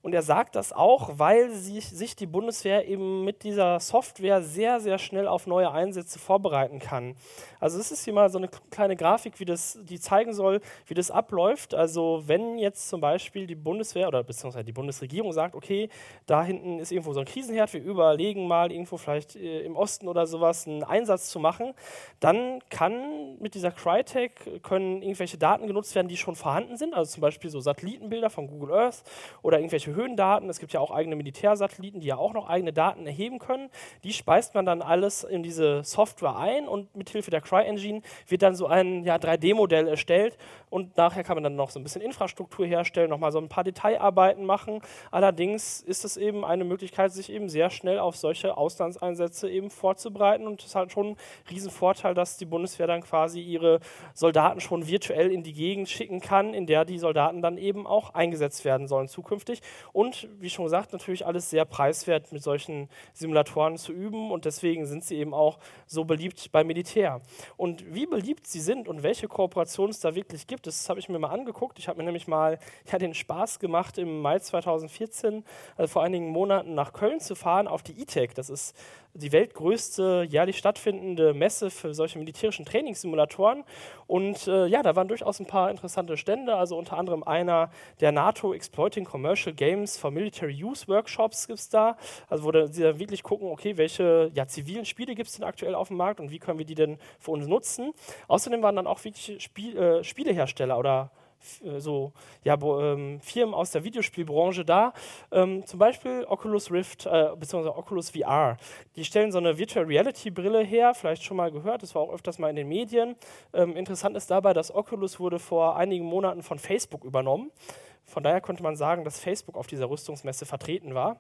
Und er sagt das auch, weil sich, sich die Bundeswehr eben mit dieser Software sehr, sehr schnell auf neue Einsätze vorbereiten kann. Also es ist hier mal so eine kleine Grafik, wie das, die zeigen soll, wie das abläuft. Also wenn jetzt zum Beispiel die Bundeswehr oder beziehungsweise die Bundesregierung sagt, okay, da hinten ist irgendwo so ein Krisenherd, wir überlegen mal irgendwo vielleicht äh, im Osten oder sowas einen Einsatz zu machen, dann kann mit dieser Crytek können irgendwelche Daten genutzt werden, die schon vorhanden sind, also zum Beispiel so Satellitenbilder von Google Earth oder irgendwelche Höhendaten. Es gibt ja auch eigene Militärsatelliten, die ja auch noch eigene Daten erheben können. Die speist man dann alles in diese Software ein und mithilfe der CryEngine wird dann so ein ja, 3D-Modell erstellt und nachher kann man dann noch so ein bisschen Infrastruktur herstellen, nochmal so ein paar Detailarbeiten machen. Allerdings ist es eben eine Möglichkeit, sich eben sehr schnell auf solche Auslandseinsätze eben vorzubereiten und es ist halt schon ein Riesenvorteil, dass die Bundeswehr dann quasi ihre Soldaten schon virtuell in die Gegend schicken kann, in der die Soldaten dann eben auch eingesetzt werden sollen zukünftig und wie schon gesagt, natürlich alles sehr preiswert mit solchen Simulatoren zu üben und deswegen sind sie eben auch so beliebt beim Militär. Und wie beliebt sie sind und welche Kooperationen es da wirklich gibt, Das habe ich mir mal angeguckt. Ich habe mir nämlich mal ja, den Spaß gemacht, im Mai 2014, also vor einigen Monaten, nach Köln zu fahren auf die E-Tech. Das ist die weltgrößte jährlich stattfindende Messe für solche militärischen Trainingssimulatoren. Und äh, ja, da waren durchaus ein paar interessante Stände, also unter anderem einer der NATO Exploiting Commercial Games for Military Use Workshops gibt es da. Also wo sie dann wirklich gucken, okay, welche ja, zivilen Spiele gibt es denn aktuell auf dem Markt und wie können wir die denn für uns nutzen. Außerdem waren dann auch wirklich Spiel, äh, Spielehersteller oder so ja, ähm, Firmen aus der Videospielbranche da, ähm, zum Beispiel Oculus Rift äh, bzw. Oculus VR. Die stellen so eine Virtual Reality Brille her, vielleicht schon mal gehört, das war auch öfters mal in den Medien. Ähm, interessant ist dabei, dass Oculus wurde vor einigen Monaten von Facebook übernommen. Von daher konnte man sagen, dass Facebook auf dieser Rüstungsmesse vertreten war.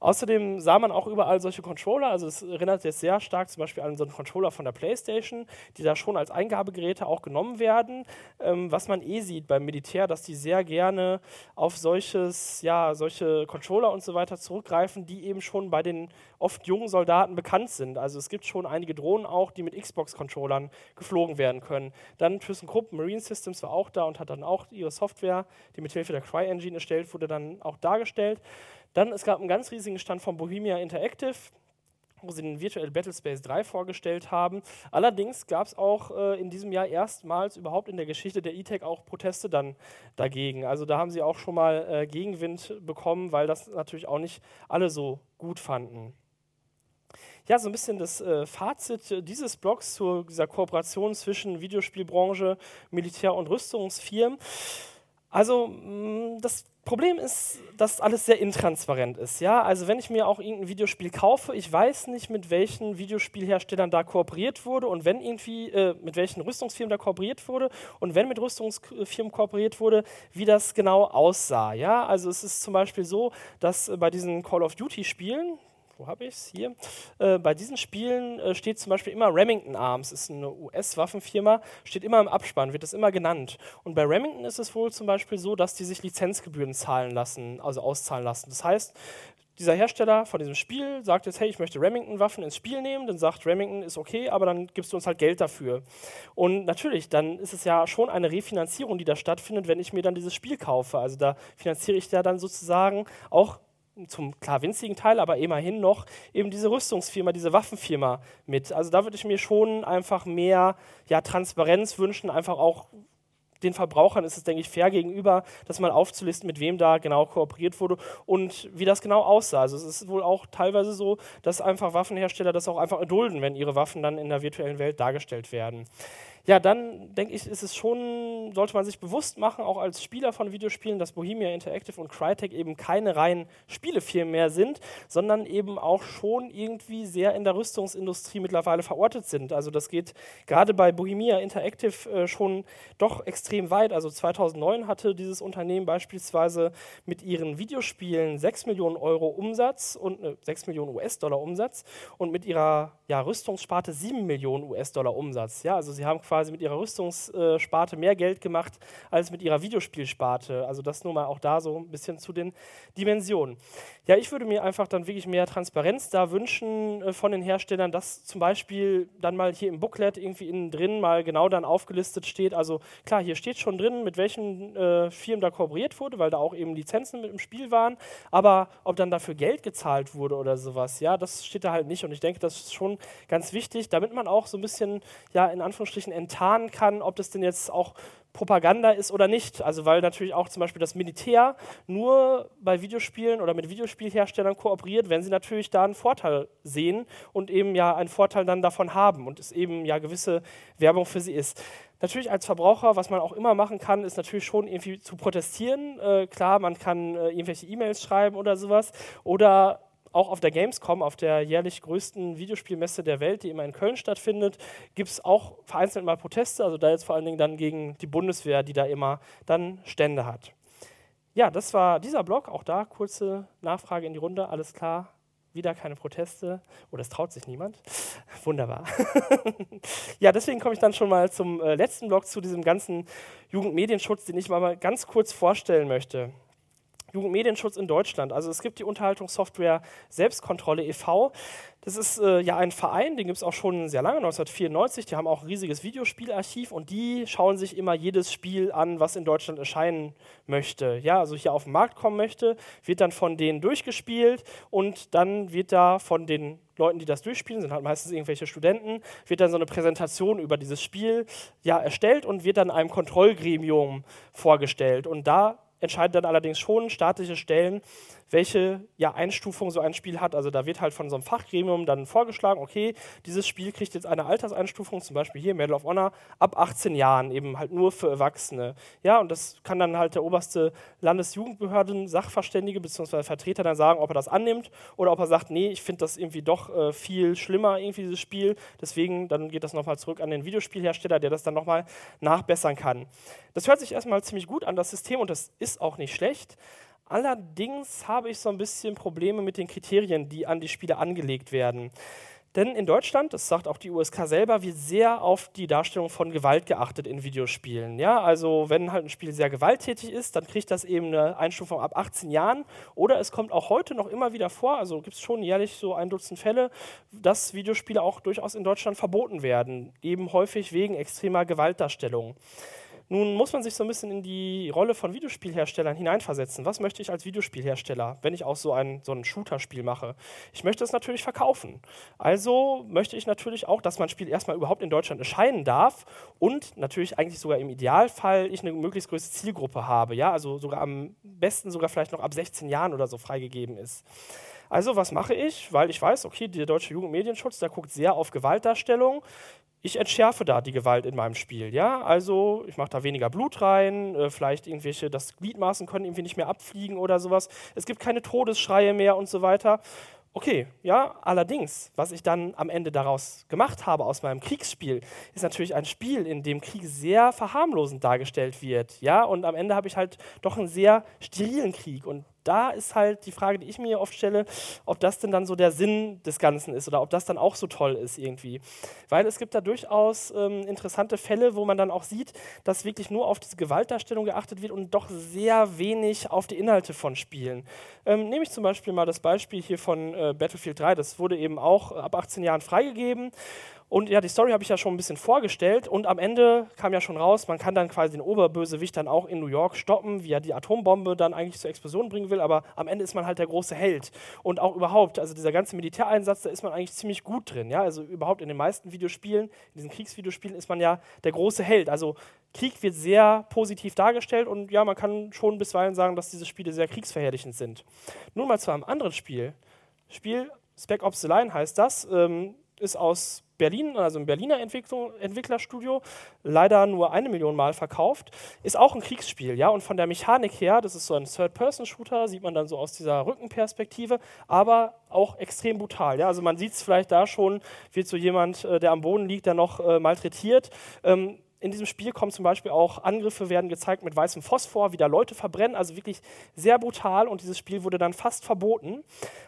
Außerdem sah man auch überall solche Controller, also es erinnert jetzt sehr stark zum Beispiel an so einen Controller von der PlayStation, die da schon als Eingabegeräte auch genommen werden. Ähm, was man eh sieht beim Militär, dass die sehr gerne auf solches, ja, solche Controller und so weiter zurückgreifen, die eben schon bei den oft jungen Soldaten bekannt sind. Also es gibt schon einige Drohnen auch, die mit Xbox-Controllern geflogen werden können. Dann ThyssenKrupp Marine Systems war auch da und hat dann auch ihre Software, die mit Hilfe der CryEngine erstellt wurde, dann auch dargestellt. Dann, es gab einen ganz riesigen Stand von Bohemia Interactive, wo sie den Virtual Battlespace 3 vorgestellt haben. Allerdings gab es auch äh, in diesem Jahr erstmals überhaupt in der Geschichte der E-Tech auch Proteste dann dagegen. Also da haben sie auch schon mal äh, Gegenwind bekommen, weil das natürlich auch nicht alle so gut fanden. Ja, so ein bisschen das äh, Fazit dieses Blogs zu dieser Kooperation zwischen Videospielbranche, Militär- und Rüstungsfirmen. Also mm, das Problem ist, dass alles sehr intransparent ist. Ja? Also wenn ich mir auch irgendein Videospiel kaufe, ich weiß nicht, mit welchen Videospielherstellern da kooperiert wurde und wenn irgendwie, äh, mit welchen Rüstungsfirmen da kooperiert wurde und wenn mit Rüstungsfirmen kooperiert wurde, wie das genau aussah. Ja? Also es ist zum Beispiel so, dass bei diesen Call of Duty-Spielen, wo habe ich es? Hier. Äh, bei diesen Spielen äh, steht zum Beispiel immer Remington Arms, ist eine US-Waffenfirma, steht immer im Abspann, wird das immer genannt. Und bei Remington ist es wohl zum Beispiel so, dass die sich Lizenzgebühren zahlen lassen, also auszahlen lassen. Das heißt, dieser Hersteller von diesem Spiel sagt jetzt, hey, ich möchte Remington-Waffen ins Spiel nehmen, dann sagt Remington, ist okay, aber dann gibst du uns halt Geld dafür. Und natürlich, dann ist es ja schon eine Refinanzierung, die da stattfindet, wenn ich mir dann dieses Spiel kaufe. Also da finanziere ich ja dann sozusagen auch zum klar winzigen Teil, aber immerhin noch eben diese Rüstungsfirma, diese Waffenfirma mit. Also da würde ich mir schon einfach mehr ja, Transparenz wünschen, einfach auch den Verbrauchern ist es, denke ich, fair gegenüber, das mal aufzulisten, mit wem da genau kooperiert wurde und wie das genau aussah. Also es ist wohl auch teilweise so, dass einfach Waffenhersteller das auch einfach erdulden, wenn ihre Waffen dann in der virtuellen Welt dargestellt werden ja, dann denke ich, ist es schon, sollte man sich bewusst machen, auch als Spieler von Videospielen, dass Bohemia Interactive und Crytek eben keine reinen Spielefirmen mehr sind, sondern eben auch schon irgendwie sehr in der Rüstungsindustrie mittlerweile verortet sind. Also das geht gerade bei Bohemia Interactive äh, schon doch extrem weit. Also 2009 hatte dieses Unternehmen beispielsweise mit ihren Videospielen 6 Millionen Euro Umsatz und äh, 6 Millionen US-Dollar Umsatz und mit ihrer ja, Rüstungssparte 7 Millionen US-Dollar Umsatz. Ja, also sie haben quasi quasi mit ihrer Rüstungssparte mehr Geld gemacht als mit ihrer Videospielsparte. Also das nur mal auch da so ein bisschen zu den Dimensionen. Ja, ich würde mir einfach dann wirklich mehr Transparenz da wünschen äh, von den Herstellern, dass zum Beispiel dann mal hier im Booklet irgendwie innen drin mal genau dann aufgelistet steht. Also klar, hier steht schon drin, mit welchen äh, Firmen da kooperiert wurde, weil da auch eben Lizenzen mit im Spiel waren. Aber ob dann dafür Geld gezahlt wurde oder sowas, ja, das steht da halt nicht. Und ich denke, das ist schon ganz wichtig, damit man auch so ein bisschen, ja, in Anführungsstrichen enttarnen kann, ob das denn jetzt auch Propaganda ist oder nicht. Also weil natürlich auch zum Beispiel das Militär nur bei Videospielen oder mit Videospielherstellern kooperiert, wenn sie natürlich da einen Vorteil sehen und eben ja einen Vorteil dann davon haben und es eben ja gewisse Werbung für sie ist. Natürlich als Verbraucher, was man auch immer machen kann, ist natürlich schon irgendwie zu protestieren. Äh, klar, man kann äh, irgendwelche E-Mails schreiben oder sowas oder auch auf der Gamescom, auf der jährlich größten Videospielmesse der Welt, die immer in Köln stattfindet, gibt es auch vereinzelt mal Proteste, also da jetzt vor allen Dingen dann gegen die Bundeswehr, die da immer dann Stände hat. Ja, das war dieser Blog, auch da kurze Nachfrage in die Runde, alles klar, wieder keine Proteste oder es traut sich niemand. [LAUGHS] Wunderbar. [LAUGHS] ja, deswegen komme ich dann schon mal zum äh, letzten Blog zu diesem ganzen Jugendmedienschutz, den ich mal ganz kurz vorstellen möchte. Jugendmedienschutz in Deutschland. Also es gibt die Unterhaltungssoftware Selbstkontrolle e.V. Das ist äh, ja ein Verein, den gibt es auch schon sehr lange, 1994. Die haben auch ein riesiges Videospielarchiv und die schauen sich immer jedes Spiel an, was in Deutschland erscheinen möchte. Ja, also hier auf den Markt kommen möchte, wird dann von denen durchgespielt und dann wird da von den Leuten, die das durchspielen, sind halt meistens irgendwelche Studenten, wird dann so eine Präsentation über dieses Spiel ja, erstellt und wird dann einem Kontrollgremium vorgestellt. Und da entscheiden dann allerdings schon staatliche Stellen, welche ja, Einstufung so ein Spiel hat. Also da wird halt von so einem Fachgremium dann vorgeschlagen, okay, dieses Spiel kriegt jetzt eine Alterseinstufung, zum Beispiel hier Medal of Honor, ab 18 Jahren, eben halt nur für Erwachsene. Ja, und das kann dann halt der oberste Landesjugendbehörden, Sachverständige bzw. Vertreter dann sagen, ob er das annimmt oder ob er sagt, nee, ich finde das irgendwie doch äh, viel schlimmer, irgendwie dieses Spiel. Deswegen, dann geht das nochmal zurück an den Videospielhersteller, der das dann nochmal nachbessern kann. Das hört sich erstmal ziemlich gut an, das System, und das ist auch nicht schlecht. Allerdings habe ich so ein bisschen Probleme mit den Kriterien, die an die Spiele angelegt werden. Denn in Deutschland, das sagt auch die USK selber, wird sehr auf die Darstellung von Gewalt geachtet in Videospielen. Ja, also wenn halt ein Spiel sehr gewalttätig ist, dann kriegt das eben eine Einstufung ab 18 Jahren. Oder es kommt auch heute noch immer wieder vor, also gibt es schon jährlich so ein Dutzend Fälle, dass Videospiele auch durchaus in Deutschland verboten werden, eben häufig wegen extremer Gewaltdarstellung. Nun muss man sich so ein bisschen in die Rolle von Videospielherstellern hineinversetzen. Was möchte ich als Videospielhersteller, wenn ich auch so ein, so ein Shooter-Spiel mache? Ich möchte es natürlich verkaufen. Also möchte ich natürlich auch, dass mein Spiel erstmal überhaupt in Deutschland erscheinen darf und natürlich eigentlich sogar im Idealfall ich eine möglichst größte Zielgruppe habe. Ja? Also sogar am besten sogar vielleicht noch ab 16 Jahren oder so freigegeben ist. Also was mache ich? Weil ich weiß, okay, der deutsche Jugendmedienschutz, der guckt sehr auf Gewaltdarstellung ich entschärfe da die Gewalt in meinem Spiel. Ja? Also ich mache da weniger Blut rein, äh, vielleicht irgendwelche, das Gliedmaßen können irgendwie nicht mehr abfliegen oder sowas. Es gibt keine Todesschreie mehr und so weiter. Okay, ja, allerdings, was ich dann am Ende daraus gemacht habe aus meinem Kriegsspiel, ist natürlich ein Spiel, in dem Krieg sehr verharmlosend dargestellt wird, ja, und am Ende habe ich halt doch einen sehr sterilen Krieg und da ist halt die Frage, die ich mir oft stelle, ob das denn dann so der Sinn des Ganzen ist oder ob das dann auch so toll ist irgendwie. Weil es gibt da durchaus ähm, interessante Fälle, wo man dann auch sieht, dass wirklich nur auf diese Gewaltdarstellung geachtet wird und doch sehr wenig auf die Inhalte von Spielen. Ähm, nehme ich zum Beispiel mal das Beispiel hier von äh, Battlefield 3, das wurde eben auch ab 18 Jahren freigegeben. Und ja, die Story habe ich ja schon ein bisschen vorgestellt und am Ende kam ja schon raus, man kann dann quasi den Oberbösewicht dann auch in New York stoppen, wie er die Atombombe dann eigentlich zur Explosion bringen will, aber am Ende ist man halt der große Held. Und auch überhaupt, also dieser ganze Militäreinsatz, da ist man eigentlich ziemlich gut drin. Ja? Also überhaupt in den meisten Videospielen, in diesen Kriegsvideospielen ist man ja der große Held. Also Krieg wird sehr positiv dargestellt und ja, man kann schon bisweilen sagen, dass diese Spiele sehr kriegsverherrlichend sind. Nun mal zu einem anderen Spiel. Spiel Spec Ops The Line heißt das, ähm, ist aus Berlin, also ein Berliner Entwicklung, Entwicklerstudio, leider nur eine Million Mal verkauft, ist auch ein Kriegsspiel, ja, und von der Mechanik her, das ist so ein Third-Person-Shooter, sieht man dann so aus dieser Rückenperspektive, aber auch extrem brutal, ja, also man sieht es vielleicht da schon, wird so jemand, äh, der am Boden liegt, dann noch äh, malträtiert, ähm, in diesem Spiel kommen zum Beispiel auch Angriffe, werden gezeigt mit weißem Phosphor, wie da Leute verbrennen, also wirklich sehr brutal und dieses Spiel wurde dann fast verboten.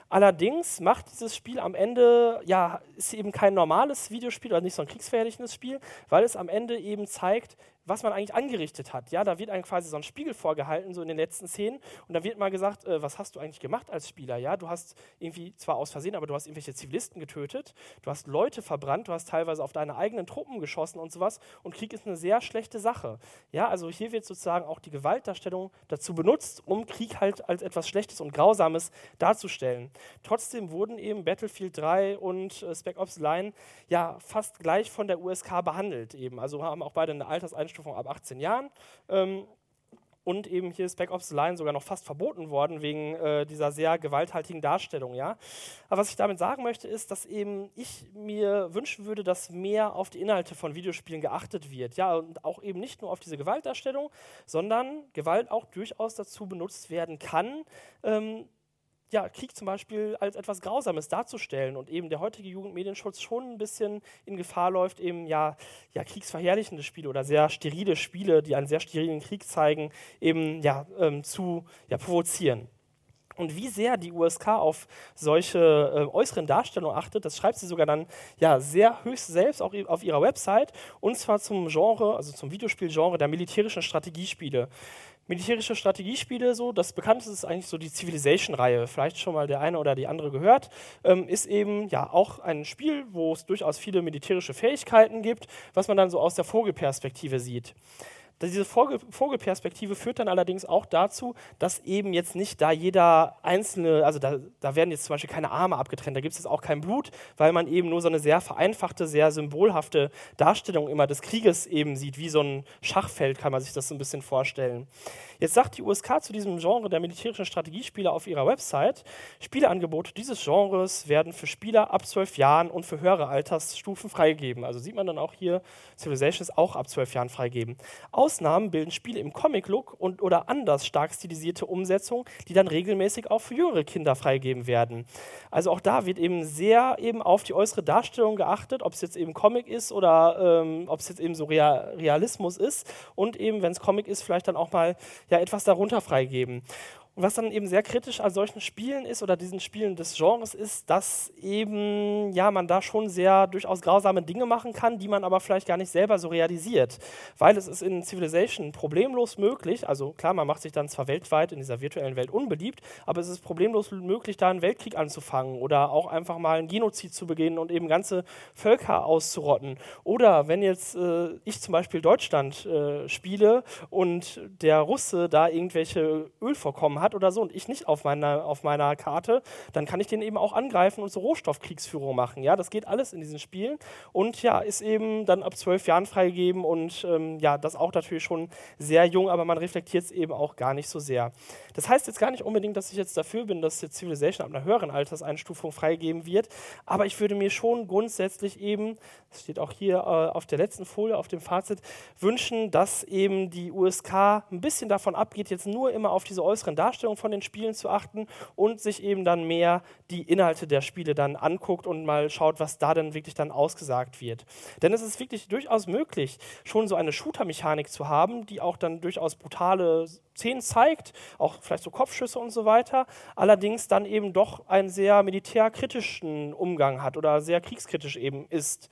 Allerdings macht dieses Spiel am Ende, ja, ist eben kein normales Videospiel oder nicht so ein kriegsverherrlichendes Spiel, weil es am Ende eben zeigt, was man eigentlich angerichtet hat. Ja, da wird einem quasi so ein Spiegel vorgehalten, so in den letzten Szenen, und da wird mal gesagt, äh, was hast du eigentlich gemacht als Spieler? Ja, du hast irgendwie zwar aus Versehen, aber du hast irgendwelche Zivilisten getötet, du hast Leute verbrannt, du hast teilweise auf deine eigenen Truppen geschossen und sowas. Und Krieg ist eine sehr schlechte Sache. Ja, also hier wird sozusagen auch die Gewaltdarstellung dazu benutzt, um Krieg halt als etwas Schlechtes und Grausames darzustellen. Trotzdem wurden eben Battlefield 3 und äh, Spec Ops Line ja fast gleich von der USK behandelt eben. Also haben auch beide eine Alterseinstufung Einstufung ab 18 Jahren. Ähm, und eben hier ist Back Ops The Line sogar noch fast verboten worden wegen äh, dieser sehr gewalthaltigen Darstellung. Ja? Aber was ich damit sagen möchte, ist, dass eben ich mir wünschen würde, dass mehr auf die Inhalte von Videospielen geachtet wird. Ja, und auch eben nicht nur auf diese Gewaltdarstellung, sondern Gewalt auch durchaus dazu benutzt werden kann, ähm, ja, Krieg zum Beispiel als etwas Grausames darzustellen und eben der heutige Jugendmedienschutz schon ein bisschen in Gefahr läuft, eben ja, ja kriegsverherrlichende Spiele oder sehr sterile Spiele, die einen sehr sterilen Krieg zeigen, eben ja, ähm, zu ja, provozieren. Und wie sehr die USK auf solche äh, äußeren Darstellungen achtet, das schreibt sie sogar dann ja sehr höchst selbst auch auf ihrer Website und zwar zum Genre, also zum Videospielgenre der militärischen Strategiespiele. Militärische Strategiespiele so. Das bekannteste ist eigentlich so die Civilization-Reihe. Vielleicht schon mal der eine oder die andere gehört. Ähm, ist eben ja auch ein Spiel, wo es durchaus viele militärische Fähigkeiten gibt, was man dann so aus der Vogelperspektive sieht. Diese Vogelperspektive führt dann allerdings auch dazu, dass eben jetzt nicht da jeder einzelne, also da, da werden jetzt zum Beispiel keine Arme abgetrennt, da gibt es jetzt auch kein Blut, weil man eben nur so eine sehr vereinfachte, sehr symbolhafte Darstellung immer des Krieges eben sieht, wie so ein Schachfeld kann man sich das so ein bisschen vorstellen. Jetzt sagt die USK zu diesem Genre der militärischen Strategiespiele auf ihrer Website, Spieleangebote dieses Genres werden für Spieler ab zwölf Jahren und für höhere Altersstufen freigegeben. Also sieht man dann auch hier, Civilization ist auch ab zwölf Jahren freigeben. Ausnahmen bilden Spiele im Comic-Look und oder anders stark stilisierte Umsetzungen, die dann regelmäßig auch für jüngere Kinder freigegeben werden. Also auch da wird eben sehr eben auf die äußere Darstellung geachtet, ob es jetzt eben Comic ist oder ähm, ob es jetzt eben so Realismus ist und eben, wenn es Comic ist, vielleicht dann auch mal ja etwas darunter freigeben. Was dann eben sehr kritisch an solchen Spielen ist oder diesen Spielen des Genres ist, dass eben ja man da schon sehr durchaus grausame Dinge machen kann, die man aber vielleicht gar nicht selber so realisiert, weil es ist in Civilization problemlos möglich, also klar, man macht sich dann zwar weltweit in dieser virtuellen Welt unbeliebt, aber es ist problemlos möglich, da einen Weltkrieg anzufangen oder auch einfach mal einen Genozid zu begehen und eben ganze Völker auszurotten. Oder wenn jetzt äh, ich zum Beispiel Deutschland äh, spiele und der Russe da irgendwelche Ölvorkommen hat oder so und ich nicht auf meiner, auf meiner Karte, dann kann ich den eben auch angreifen und so Rohstoffkriegsführung machen. Ja, das geht alles in diesen Spielen und ja, ist eben dann ab zwölf Jahren freigegeben und ähm, ja, das auch natürlich schon sehr jung, aber man reflektiert es eben auch gar nicht so sehr. Das heißt jetzt gar nicht unbedingt, dass ich jetzt dafür bin, dass jetzt Civilization ab einer höheren Alterseinstufung freigegeben wird, aber ich würde mir schon grundsätzlich eben, das steht auch hier äh, auf der letzten Folie, auf dem Fazit, wünschen, dass eben die USK ein bisschen davon abgeht, jetzt nur immer auf diese äußeren Darstellungen Darstellung von den Spielen zu achten und sich eben dann mehr die Inhalte der Spiele dann anguckt und mal schaut, was da dann wirklich dann ausgesagt wird. Denn es ist wirklich durchaus möglich, schon so eine Shooter-Mechanik zu haben, die auch dann durchaus brutale Szenen zeigt, auch vielleicht so Kopfschüsse und so weiter, allerdings dann eben doch einen sehr militärkritischen Umgang hat oder sehr kriegskritisch eben ist.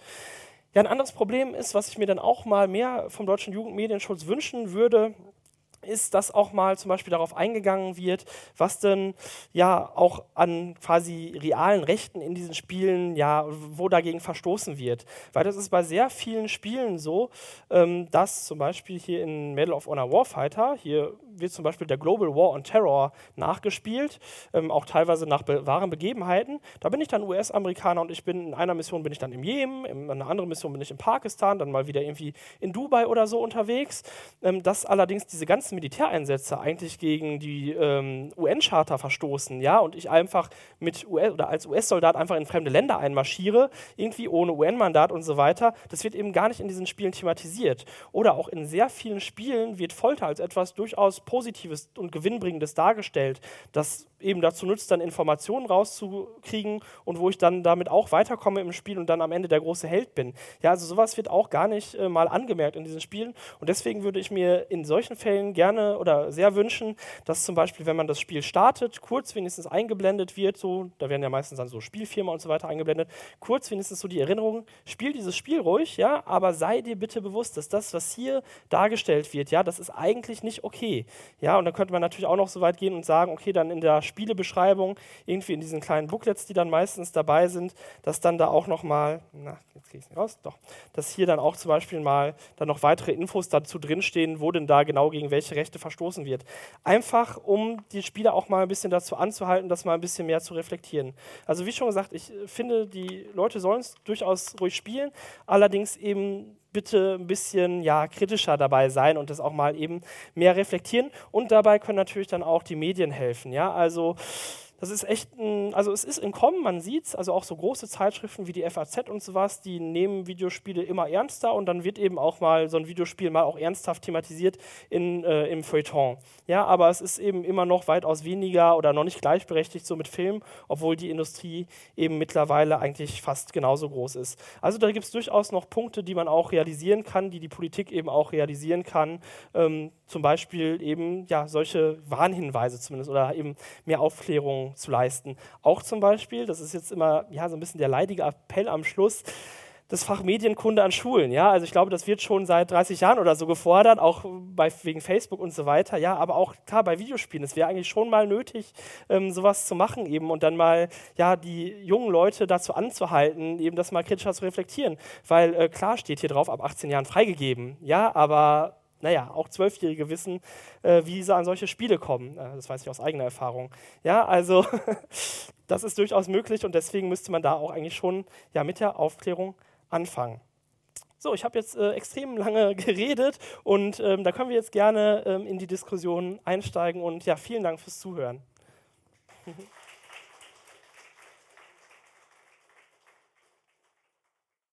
Ja, ein anderes Problem ist, was ich mir dann auch mal mehr vom deutschen Jugendmedienschutz wünschen würde, ist, dass auch mal zum Beispiel darauf eingegangen wird, was denn ja auch an quasi realen Rechten in diesen Spielen, ja, wo dagegen verstoßen wird. Weil das ist bei sehr vielen Spielen so, ähm, dass zum Beispiel hier in Medal of Honor Warfighter, hier wird zum Beispiel der Global War on Terror nachgespielt, ähm, auch teilweise nach be wahren Begebenheiten. Da bin ich dann US-Amerikaner und ich bin in einer Mission bin ich dann im Jemen, in einer anderen Mission bin ich in Pakistan, dann mal wieder irgendwie in Dubai oder so unterwegs. Ähm, dass allerdings diese ganzen Militäreinsätze eigentlich gegen die ähm, UN-Charta verstoßen, ja, und ich einfach mit US oder als US-Soldat einfach in fremde Länder einmarschiere, irgendwie ohne UN-Mandat und so weiter, das wird eben gar nicht in diesen Spielen thematisiert. Oder auch in sehr vielen Spielen wird Folter als etwas durchaus Positives und Gewinnbringendes dargestellt, das eben dazu nutzt, dann Informationen rauszukriegen und wo ich dann damit auch weiterkomme im Spiel und dann am Ende der große Held bin. Ja, also sowas wird auch gar nicht äh, mal angemerkt in diesen Spielen und deswegen würde ich mir in solchen Fällen gerne oder sehr wünschen, dass zum Beispiel, wenn man das Spiel startet, kurz wenigstens eingeblendet wird, so, da werden ja meistens dann so Spielfirma und so weiter eingeblendet, kurz wenigstens so die Erinnerung, spiel dieses Spiel ruhig, ja, aber sei dir bitte bewusst, dass das, was hier dargestellt wird, ja, das ist eigentlich nicht okay. Ja, und dann könnte man natürlich auch noch so weit gehen und sagen, okay, dann in der Spielebeschreibung, irgendwie in diesen kleinen Booklets, die dann meistens dabei sind, dass dann da auch noch mal, na, jetzt kriege ich es nicht raus, doch, dass hier dann auch zum Beispiel mal dann noch weitere Infos dazu drinstehen, wo denn da genau gegen welche Rechte verstoßen wird. Einfach, um die Spieler auch mal ein bisschen dazu anzuhalten, das mal ein bisschen mehr zu reflektieren. Also wie schon gesagt, ich finde, die Leute sollen es durchaus ruhig spielen, allerdings eben bitte ein bisschen ja, kritischer dabei sein und das auch mal eben mehr reflektieren. Und dabei können natürlich dann auch die Medien helfen. Ja? Also das ist echt ein, also es ist im Kommen, man sieht es, also auch so große Zeitschriften wie die FAZ und sowas, die nehmen Videospiele immer ernster und dann wird eben auch mal so ein Videospiel mal auch ernsthaft thematisiert in, äh, im Feuilleton. Ja, aber es ist eben immer noch weitaus weniger oder noch nicht gleichberechtigt so mit Film, obwohl die Industrie eben mittlerweile eigentlich fast genauso groß ist. Also da gibt es durchaus noch Punkte, die man auch realisieren kann, die die Politik eben auch realisieren kann. Ähm, zum Beispiel eben ja solche Warnhinweise zumindest oder eben mehr Aufklärung zu leisten. Auch zum Beispiel, das ist jetzt immer ja, so ein bisschen der leidige Appell am Schluss, das Fach Medienkunde an Schulen. Ja, also ich glaube, das wird schon seit 30 Jahren oder so gefordert, auch bei, wegen Facebook und so weiter. Ja, aber auch klar bei Videospielen. Es wäre eigentlich schon mal nötig, ähm, sowas zu machen eben und dann mal ja die jungen Leute dazu anzuhalten, eben das mal kritischer zu reflektieren. Weil äh, klar steht hier drauf, ab 18 Jahren freigegeben. Ja, aber naja, auch Zwölfjährige wissen, äh, wie sie an solche Spiele kommen. Äh, das weiß ich aus eigener Erfahrung. Ja, also [LAUGHS] das ist durchaus möglich und deswegen müsste man da auch eigentlich schon ja, mit der Aufklärung anfangen. So, ich habe jetzt äh, extrem lange [LAUGHS] geredet und ähm, da können wir jetzt gerne ähm, in die Diskussion einsteigen und ja, vielen Dank fürs Zuhören. [LAUGHS]